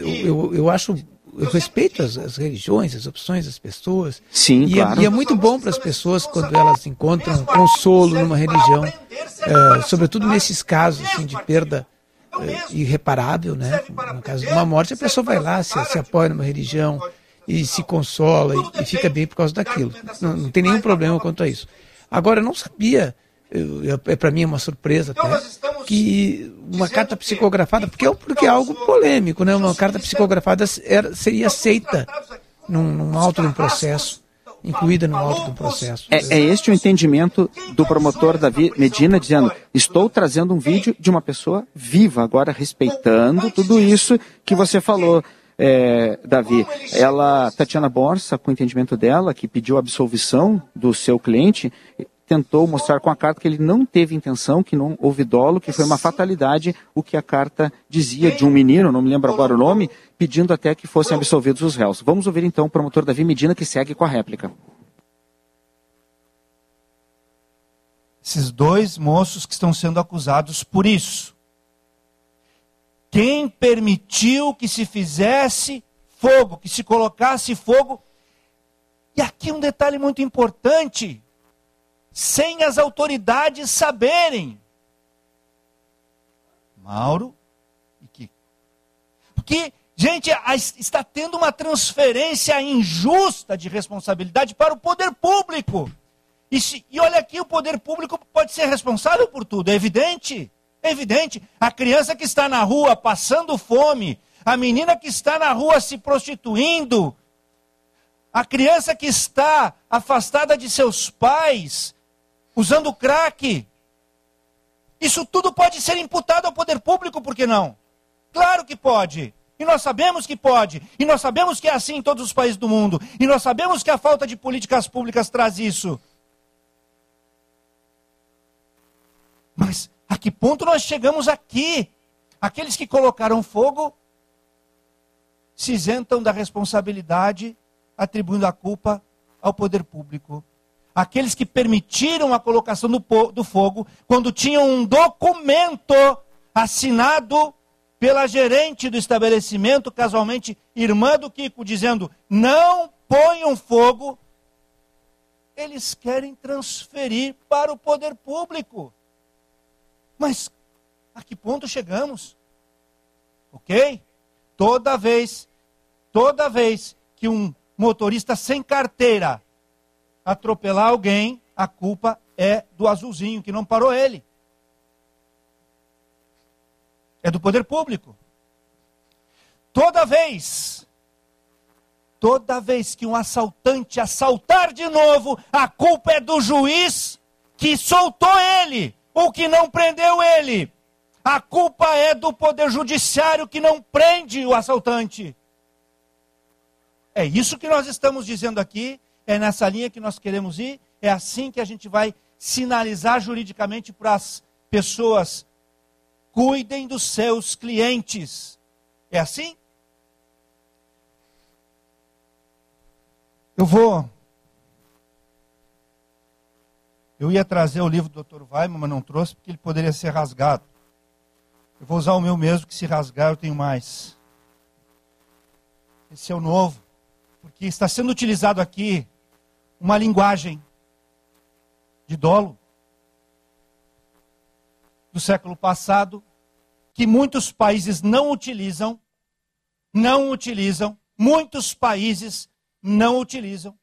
eu, eu, eu acho eu respeito as, as, religiões, as opções das pessoas. Sim, e, claro. é, e é muito bom para as pessoas quando elas encontram consolo numa religião, uh, sobretudo nesses casos assim, de perda uh, irreparável, né? No caso de uma morte, a pessoa vai lá, se, se apoia numa religião e se consola e, e fica bem por causa daquilo. Não, não tem nenhum problema quanto a isso. Agora, eu não sabia é para mim uma surpresa até, que uma carta psicografada, porque, é porque é algo polêmico, né? Uma carta psicografada era, seria aceita num, num auto de um processo, incluída no auto do processo. É, é este o entendimento do promotor Davi Medina, dizendo: estou trazendo um vídeo de uma pessoa viva, agora respeitando tudo isso que você falou. É, Davi, ela, Tatiana Borsa, com o entendimento dela, que pediu absolvição do seu cliente, tentou mostrar com a carta que ele não teve intenção, que não houve dolo, que foi uma fatalidade o que a carta dizia de um menino, não me lembro agora o nome, pedindo até que fossem absolvidos os réus. Vamos ouvir então o promotor Davi Medina que segue com a réplica. Esses dois moços que estão sendo acusados por isso. Quem permitiu que se fizesse fogo, que se colocasse fogo? E aqui um detalhe muito importante sem as autoridades saberem. Mauro e Kiko. Porque, gente, está tendo uma transferência injusta de responsabilidade para o poder público. E, se, e olha aqui, o poder público pode ser responsável por tudo, é evidente. É evidente. A criança que está na rua passando fome, a menina que está na rua se prostituindo, a criança que está afastada de seus pais, usando crack. Isso tudo pode ser imputado ao poder público, por que não? Claro que pode. E nós sabemos que pode. E nós sabemos que é assim em todos os países do mundo. E nós sabemos que a falta de políticas públicas traz isso. Mas a que ponto nós chegamos aqui? Aqueles que colocaram fogo se isentam da responsabilidade, atribuindo a culpa ao poder público aqueles que permitiram a colocação do, do fogo, quando tinham um documento assinado pela gerente do estabelecimento, casualmente irmã do Kiko, dizendo: não ponham fogo, eles querem transferir para o poder público. Mas a que ponto chegamos? Ok? Toda vez, toda vez que um motorista sem carteira atropelar alguém, a culpa é do azulzinho que não parou ele. É do poder público. Toda vez, toda vez que um assaltante assaltar de novo, a culpa é do juiz que soltou ele ou que não prendeu ele. A culpa é do poder judiciário que não prende o assaltante. É isso que nós estamos dizendo aqui é nessa linha que nós queremos ir, é assim que a gente vai sinalizar juridicamente para as pessoas. Cuidem dos seus clientes. É assim? Eu vou. Eu ia trazer o livro do Dr. Weiman, mas não trouxe porque ele poderia ser rasgado. Eu vou usar o meu mesmo, que se rasgar eu tenho mais. Esse é o novo. porque está sendo utilizado aqui uma linguagem de dolo do século passado que muitos países não utilizam, não utilizam, muitos países não utilizam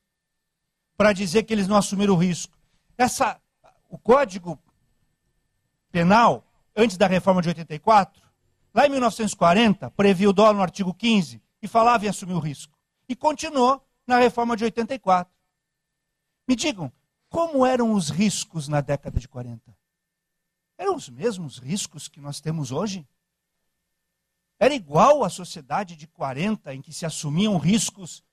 para dizer que eles não assumiram o risco. Essa, o Código Penal, antes da reforma de 84, lá em 1940, previa o dólar no artigo 15 e falava em assumir o risco. E continuou na reforma de 84. Me digam, como eram os riscos na década de 40? Eram os mesmos riscos que nós temos hoje? Era igual à sociedade de 40, em que se assumiam riscos.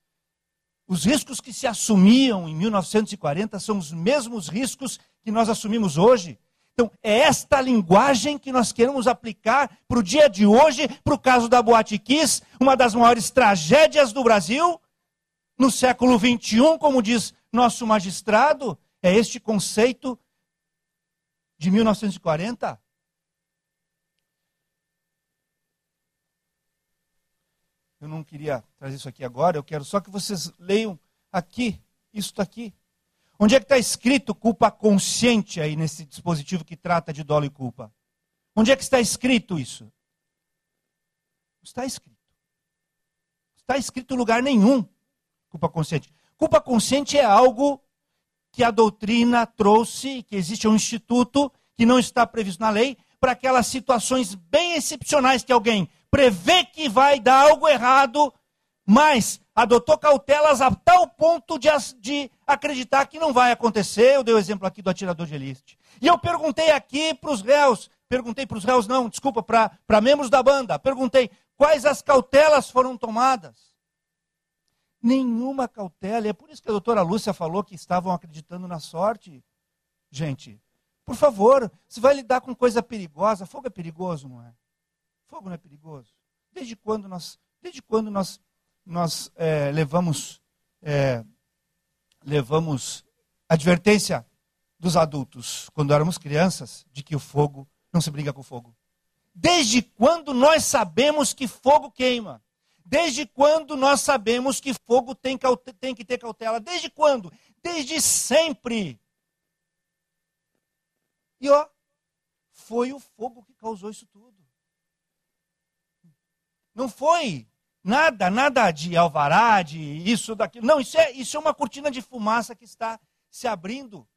Os riscos que se assumiam em 1940 são os mesmos riscos que nós assumimos hoje. Então, é esta linguagem que nós queremos aplicar para o dia de hoje, para o caso da Boate Kiss, uma das maiores tragédias do Brasil, no século XXI, como diz nosso magistrado, é este conceito de 1940? Eu não queria trazer isso aqui agora, eu quero só que vocês leiam aqui, isso aqui. Onde é que está escrito culpa consciente aí nesse dispositivo que trata de dolo e culpa? Onde é que está escrito isso? Está escrito. Está escrito em lugar nenhum culpa consciente. Culpa consciente é algo que a doutrina trouxe, que existe um instituto que não está previsto na lei, para aquelas situações bem excepcionais que alguém prevê que vai dar algo errado, mas adotou cautelas a tal ponto de, de acreditar que não vai acontecer. Eu dei o exemplo aqui do atirador de elite. E eu perguntei aqui para os réus, perguntei para os réus, não, desculpa, para membros da banda, perguntei quais as cautelas foram tomadas nenhuma cautela. E é por isso que a doutora Lúcia falou que estavam acreditando na sorte. Gente, por favor, se vai lidar com coisa perigosa, fogo é perigoso, não é? Fogo não é perigoso. Desde quando nós, desde quando nós, nós é, levamos, é, levamos advertência dos adultos, quando éramos crianças, de que o fogo não se briga com fogo? Desde quando nós sabemos que fogo queima? Desde quando nós sabemos que fogo tem, tem que ter cautela? Desde quando? Desde sempre. E ó, foi o fogo que causou isso tudo. Não foi nada, nada de alvará, de isso, daquilo. Não, isso é, isso é uma cortina de fumaça que está se abrindo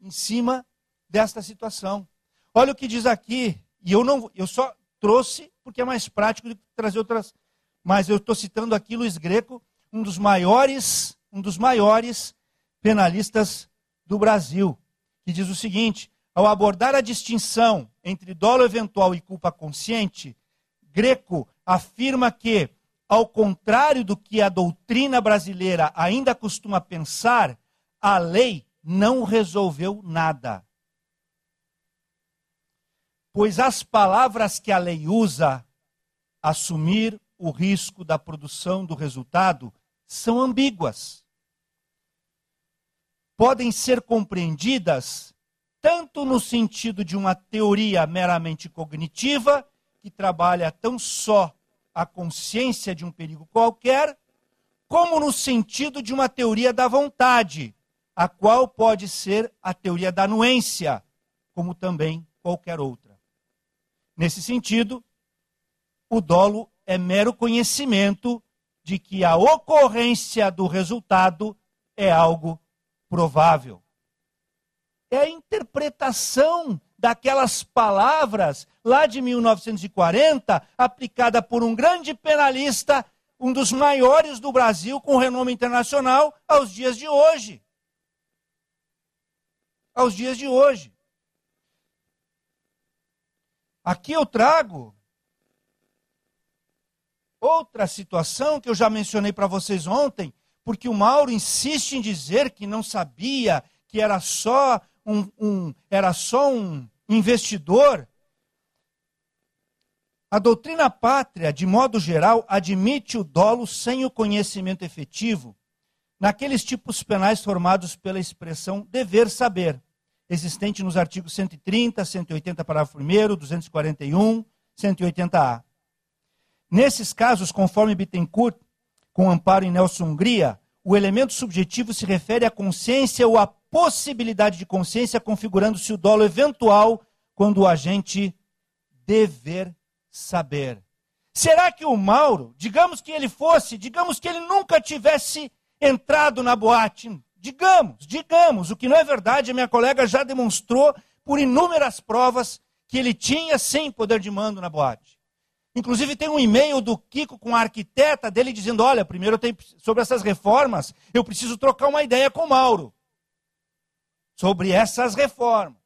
em cima desta situação. Olha o que diz aqui, e eu não, eu só trouxe porque é mais prático de trazer outras. Mas eu estou citando aqui Luiz Greco, um dos maiores, um dos maiores penalistas do Brasil, que diz o seguinte: ao abordar a distinção entre dolo eventual e culpa consciente, Greco afirma que, ao contrário do que a doutrina brasileira ainda costuma pensar, a lei não resolveu nada pois as palavras que a lei usa, assumir o risco da produção do resultado, são ambíguas. Podem ser compreendidas tanto no sentido de uma teoria meramente cognitiva, que trabalha tão só a consciência de um perigo qualquer, como no sentido de uma teoria da vontade, a qual pode ser a teoria da anuência, como também qualquer outra. Nesse sentido, o dolo é mero conhecimento de que a ocorrência do resultado é algo provável. É a interpretação daquelas palavras lá de 1940, aplicada por um grande penalista, um dos maiores do Brasil, com renome internacional, aos dias de hoje. Aos dias de hoje. Aqui eu trago outra situação que eu já mencionei para vocês ontem, porque o Mauro insiste em dizer que não sabia, que era só um, um era só um investidor. A doutrina pátria, de modo geral, admite o dolo sem o conhecimento efetivo, naqueles tipos penais formados pela expressão dever saber existente nos artigos 130, 180, parágrafo 1, 241, 180A. Nesses casos, conforme Bittencourt, com amparo em Nelson Hungria, o elemento subjetivo se refere à consciência ou à possibilidade de consciência, configurando-se o dolo eventual quando o agente dever saber. Será que o Mauro, digamos que ele fosse, digamos que ele nunca tivesse entrado na boate, digamos, digamos, o que não é verdade, a minha colega já demonstrou por inúmeras provas que ele tinha sem poder de mando na boate. Inclusive tem um e-mail do Kiko com a arquiteta dele dizendo: "Olha, primeiro eu tenho sobre essas reformas, eu preciso trocar uma ideia com o Mauro sobre essas reformas".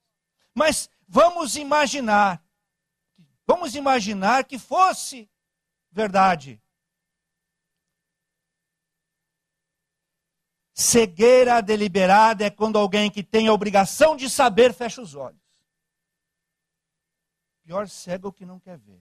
Mas vamos imaginar vamos imaginar que fosse verdade. Cegueira deliberada é quando alguém que tem a obrigação de saber fecha os olhos. Pior cego que não quer ver.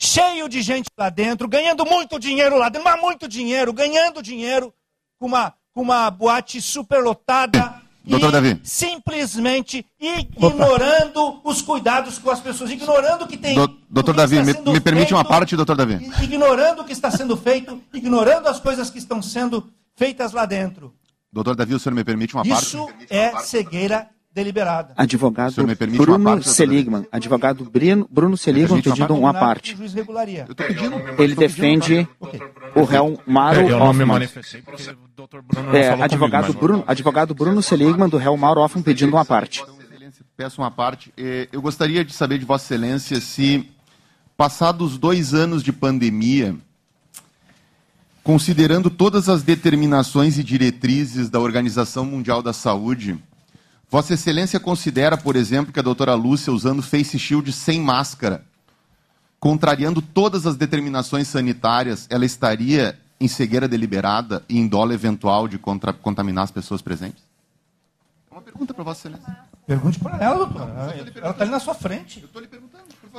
Cheio de gente lá dentro, ganhando muito dinheiro lá dentro, mas muito dinheiro, ganhando dinheiro, com uma, com uma boate superlotada Doutor e Davi. simplesmente ignorando Opa. os cuidados com as pessoas, ignorando o que tem. Do, doutor Davi, me, me permite feito, uma parte, doutor Davi. Ignorando o que está sendo feito, ignorando as coisas que estão sendo feitas lá dentro. Doutor Davi, o senhor me permite uma Isso parte? Isso é cegueira deliberada. Advogado Bruno parte, Seligman. Advogado Bruno, Bruno Seligman pedindo uma parte. Eu tô pedindo. Ele defende o réu Mauro é, Hoffman. É, advogado, Bruno, advogado Bruno Seligman do réu Mauro Hoffman pedindo uma parte. Peço uma parte. Eh, Eu gostaria de saber de Vossa Excelência se, passados dois anos de pandemia, considerando todas as determinações e diretrizes da Organização Mundial da Saúde, Vossa Excelência considera, por exemplo, que a doutora Lúcia, usando face shield sem máscara, contrariando todas as determinações sanitárias, ela estaria em cegueira deliberada e em dolo eventual de contra- contaminar as pessoas presentes? É uma pergunta para Vossa Excelência. Pergunte para ela, doutor. Ela está ali na sua frente.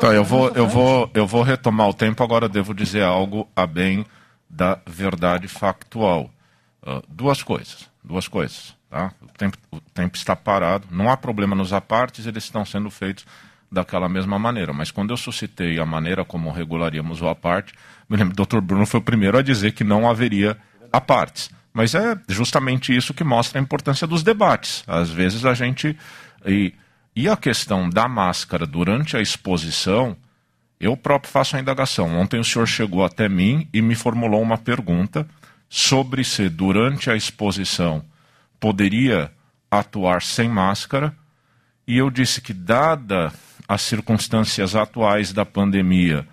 Tá, eu vou, eu vou, eu vou retomar o tempo. Agora devo dizer algo a bem da verdade factual. Ah, duas coisas, duas coisas. Tá? O, tempo, o tempo está parado. Não há problema nos apartes, eles estão sendo feitos daquela mesma maneira. Mas quando eu suscitei a maneira como regularíamos o aparte, me lembro, o Dr. Bruno foi o primeiro a dizer que não haveria apartes. Mas é justamente isso que mostra a importância dos debates. Às vezes a gente. E, e a questão da máscara durante a exposição, eu próprio faço a indagação. Ontem o senhor chegou até mim e me formulou uma pergunta sobre se durante a exposição poderia atuar sem máscara. E eu disse que, dada as circunstâncias atuais da pandemia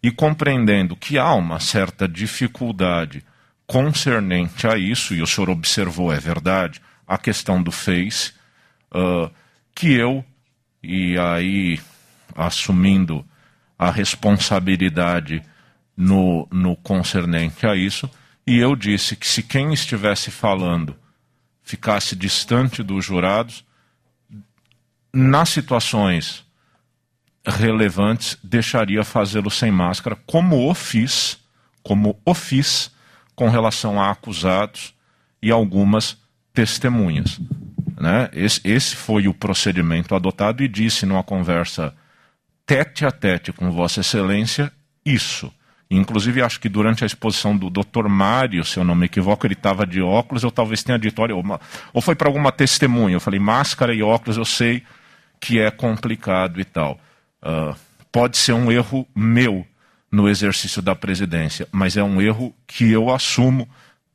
e compreendendo que há uma certa dificuldade concernente a isso, e o senhor observou, é verdade, a questão do Face, ah, que eu, e aí assumindo a responsabilidade no, no concernente a isso, e eu disse que se quem estivesse falando ficasse distante dos jurados, nas situações relevantes, deixaria fazê-lo sem máscara, como o fiz, como o fiz com relação a acusados e algumas testemunhas. Né? Esse, esse foi o procedimento adotado e disse numa conversa tete a tete com Vossa Excelência isso. Inclusive, acho que durante a exposição do Dr. Mário, se eu não me equivoco, ele estava de óculos, eu talvez tenha dito, olha, ou foi para alguma testemunha, eu falei, máscara e óculos, eu sei que é complicado e tal. Ah, pode ser um erro meu no exercício da presidência, mas é um erro que eu assumo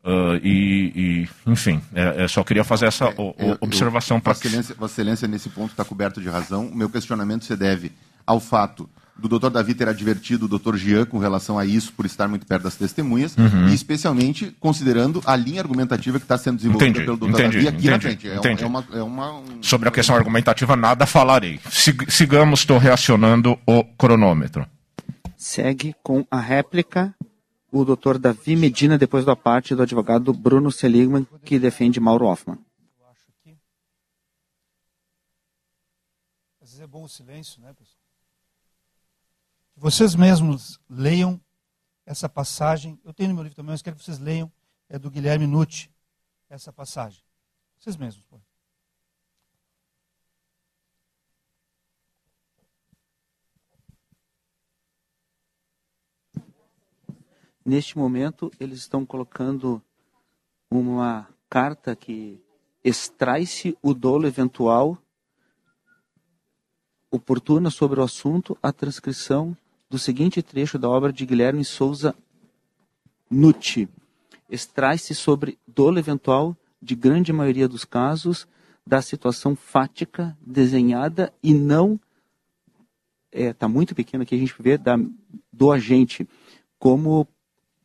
ah, e, e, enfim, é, é, só queria fazer essa o- o- Eu- eu- observação para Vossa Excelência, Vossa Excelência, nesse ponto está coberto de razão. O meu questionamento se deve ao fato do doutor Davi ter advertido o doutor Jean com relação a isso, por estar muito perto das testemunhas, Uhum. e especialmente considerando a linha argumentativa que está sendo desenvolvida Entendi, pelo doutor entendi, Davi aqui na entendi, frente. É, entendi. é uma, é uma- um- Sobre a questão argumentativa, nada falarei. Sig- sigamos, estou reacionando o cronômetro. Segue com a réplica o doutor Davi Medina, depois da parte do advogado Bruno Seligman, que defende Mauro Hoffman. Às vezes é bom o silêncio, né, pessoal? Vocês mesmos leiam essa passagem. Eu tenho no meu livro também, mas quero que vocês leiam. É do Guilherme Nucci, essa passagem. Vocês mesmos. pô. Neste momento, eles estão colocando uma carta que extrai-se o dolo eventual oportuna sobre o assunto a transcrição do seguinte trecho da obra de Guilherme Souza Nucci. Extrai-se sobre dolo eventual, de grande maioria dos casos, da situação fática desenhada e não está é, tá muito pequeno aqui a gente vê da, do agente como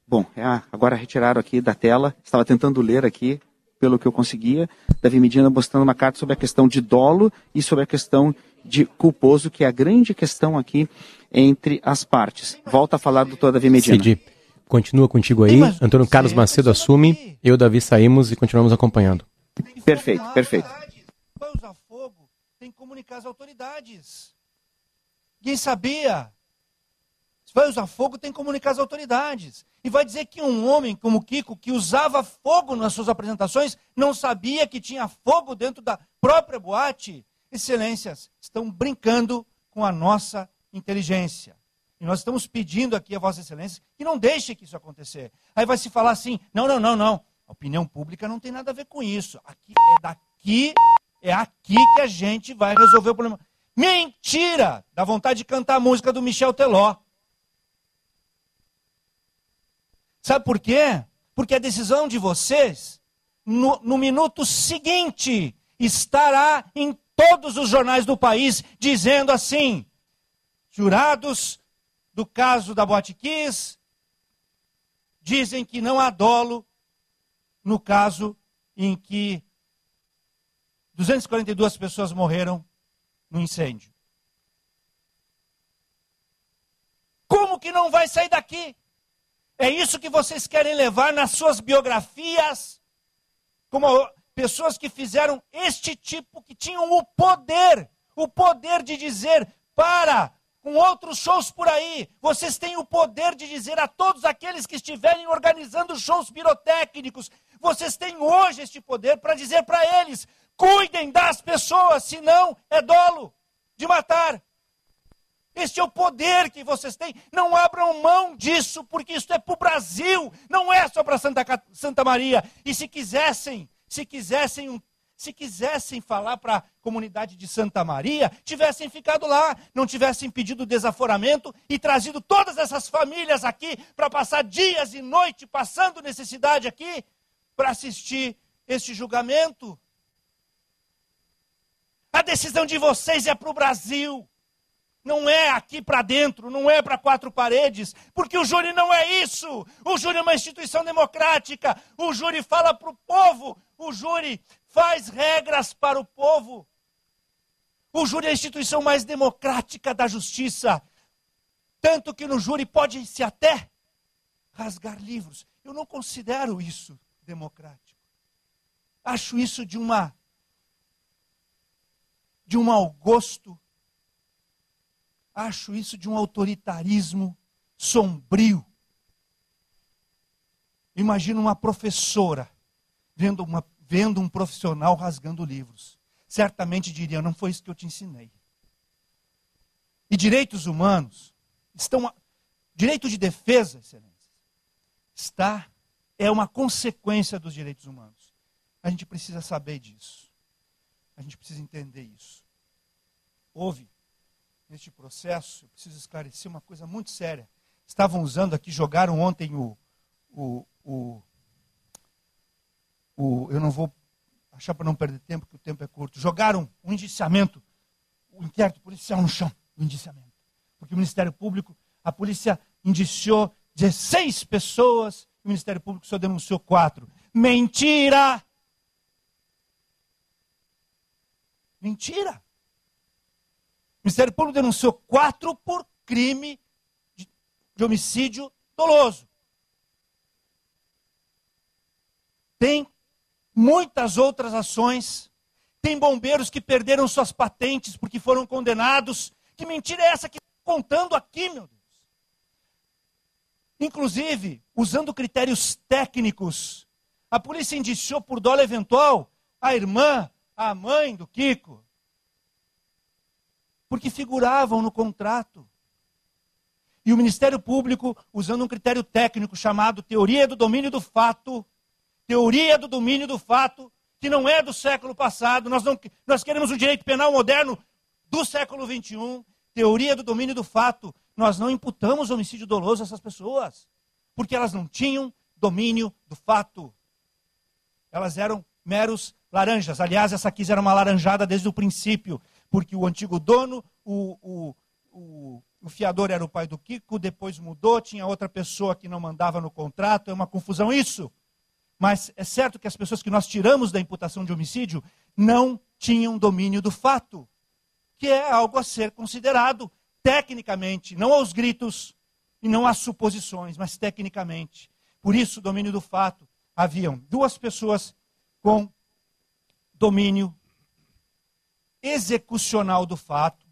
bom é, agora retiraram aqui da tela estava tentando ler aqui pelo que eu conseguia Davi Medina mostrando uma carta sobre a questão de dolo e sobre a questão de culposo que é a grande questão aqui entre as partes. Volta a falar doutor Davi Medina. Cid, continua contigo aí. Antônio Carlos Macedo assume. Eu e Davi saímos e continuamos acompanhando. Perfeito perfeito. Vai usar fogo tem que comunicar às autoridades. Ninguém sabia. Se vai usar fogo, tem que comunicar às autoridades. E vai dizer que um homem como Kiko, que usava fogo nas suas apresentações, não sabia que tinha fogo dentro da própria boate. Excelências, estão brincando com a nossa inteligência. E nós estamos pedindo aqui a Vossa Excelência que não deixe que isso acontecer. Aí vai se falar assim: não, não, não, não. A opinião pública não tem nada a ver com isso. Aqui é daqui, é aqui que a gente vai resolver o problema. Mentira! Dá vontade de cantar a música do Michel Teló. Sabe por quê? Porque a decisão de vocês, no, no minuto seguinte, estará em todos os jornais do país dizendo assim: jurados do caso da Kiss dizem que não há dolo no caso em que 242 pessoas morreram no incêndio. Como que não vai sair daqui? É isso que vocês querem levar nas suas biografias? Como pessoas que fizeram este tipo, que tinham o poder, o poder de dizer para com outros shows por aí. Vocês têm o poder de dizer a todos aqueles que estiverem organizando shows pirotécnicos, vocês têm hoje este poder para dizer para eles: Cuidem das pessoas, senão é dolo de matar. Este é o poder que vocês têm. Não abram mão disso, porque isso é para o Brasil, não é só para Santa, Santa Maria. E se quisessem, se quisessem se quisessem falar para a comunidade de Santa Maria, tivessem ficado lá, não tivessem pedido desaforamento e trazido todas essas famílias aqui para passar dias e noite passando necessidade aqui para assistir este julgamento. A decisão de vocês é para o Brasil. Não é aqui para dentro, não é para quatro paredes, porque o júri não é isso. O júri é uma instituição democrática. O júri fala para o povo. O júri faz regras para o povo. O júri é a instituição mais democrática da justiça. Tanto que no júri pode-se até rasgar livros. Eu não considero isso democrático. Acho isso de uma de um mau gosto. Acho isso de um autoritarismo sombrio. Imagina uma professora vendo, uma, vendo um profissional rasgando livros. Certamente diria: não foi isso que eu te ensinei. E direitos humanos estão. Direito de defesa, excelência, está. É uma consequência dos direitos humanos. A gente precisa saber disso. A gente precisa entender isso. Houve, neste processo, eu preciso esclarecer uma coisa muito séria. Estavam usando aqui, jogaram ontem o. o, o, o eu não vou achar para não perder tempo, que o tempo é curto. Jogaram um indiciamento, o um inquérito policial no chão, o um indiciamento. Porque o Ministério Público, a polícia indiciou 16 pessoas, o Ministério Público só denunciou quatro. Mentira! Mentira. O Ministério Público denunciou quatro por crime de, de homicídio doloso. Tem muitas outras ações. Tem bombeiros que perderam suas patentes porque foram condenados. Que mentira é essa que está contando aqui, meu Deus? Inclusive, usando critérios técnicos, a polícia indiciou por dolo eventual a irmã a mãe do Kiko, porque figuravam no contrato. E o Ministério Público, usando um critério técnico chamado teoria do domínio do fato, teoria do domínio do fato, que não é do século passado, nós, não, nós queremos um direito penal moderno do século XXI, teoria do domínio do fato, nós não imputamos homicídio doloso a essas pessoas, porque elas não tinham domínio do fato. Elas eram meros laranjas. Aliás, essa aqui era uma laranjada desde o princípio, porque o antigo dono, o, o, o, o fiador era o pai do Kiko, depois mudou, tinha outra pessoa que não mandava no contrato, é uma confusão isso. Mas é certo que as pessoas que nós tiramos da imputação de homicídio não tinham domínio do fato, que é algo a ser considerado tecnicamente, não aos gritos e não às suposições, mas tecnicamente. Por isso, domínio do fato. Haviam duas pessoas com domínio execucional do fato,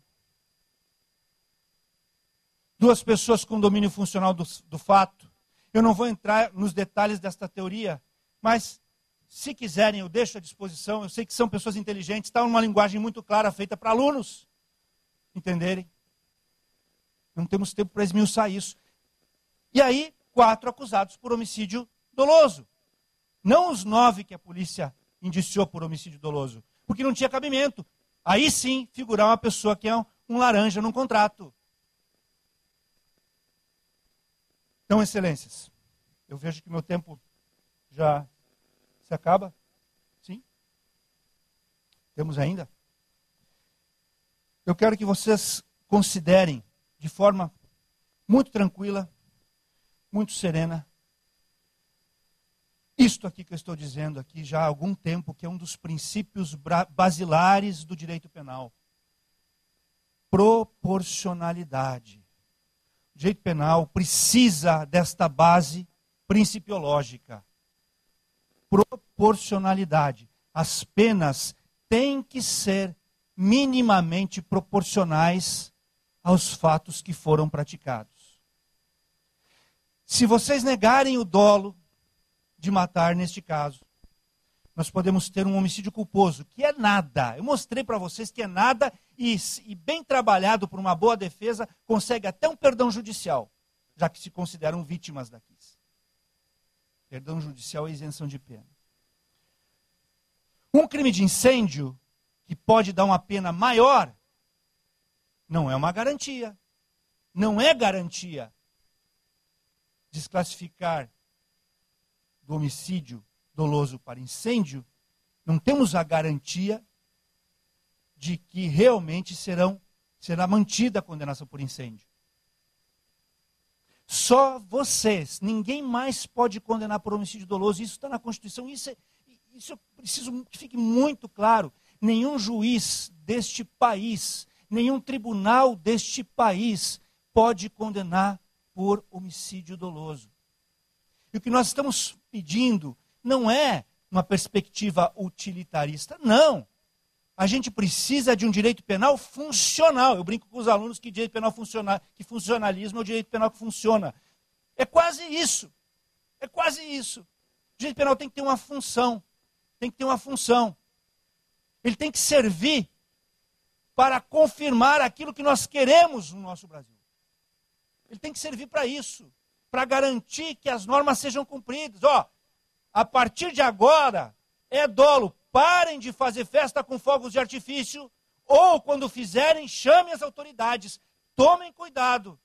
duas pessoas com domínio funcional do, do fato. Eu não vou entrar nos detalhes desta teoria, mas, se quiserem, eu deixo à disposição. Eu sei que são pessoas inteligentes, está uma linguagem muito clara, feita para alunos entenderem. Não temos tempo para esmiuçar isso. E aí, quatro acusados por homicídio doloso. Não os nove que a polícia indiciou por homicídio doloso, porque não tinha cabimento. Aí sim figurar uma pessoa que é um, laranja num contrato. Então, excelências, eu vejo que meu tempo já acaba? Sim? Temos ainda? Eu quero que vocês considerem de forma muito tranquila, muito serena, isto aqui que eu estou dizendo aqui já há algum tempo, que é um dos princípios basilares do direito penal. Proporcionalidade. O direito penal precisa desta base principiológica proporcionalidade. As penas têm que ser minimamente proporcionais aos fatos que foram praticados. Se vocês negarem o dolo de matar, neste caso, nós podemos ter um homicídio culposo, que é nada. Eu mostrei para vocês que é nada e, e, bem trabalhado por uma boa defesa, consegue até um perdão judicial, já que se consideram vítimas daqui. Perdão judicial e isenção de pena. Um crime de incêndio, que pode dar uma pena maior, não é uma garantia. Não é garantia desclassificar do homicídio doloso para incêndio, não temos a garantia de que realmente serão, será mantida a condenação por incêndio. Só vocês, ninguém mais pode condenar por homicídio doloso. Isso está na Constituição. Isso, é, isso eu preciso que fique muito claro. Nenhum juiz deste país, nenhum tribunal deste país pode condenar por homicídio doloso. E o que nós estamos pedindo não é uma perspectiva utilitarista, não. A gente precisa de um direito penal funcional. Eu brinco com os alunos que direito penal funciona, que funcionalismo é o direito penal que funciona. É quase isso. É quase isso. O direito penal tem que ter uma função. Tem que ter uma função. Ele tem que servir para confirmar aquilo que nós queremos no nosso Brasil. Ele tem que servir para isso, para garantir que as normas sejam cumpridas. Ó, a partir de agora é dolo parem de fazer festa com fogos de artifício, ou quando fizerem, chamem as autoridades. Tomem cuidado,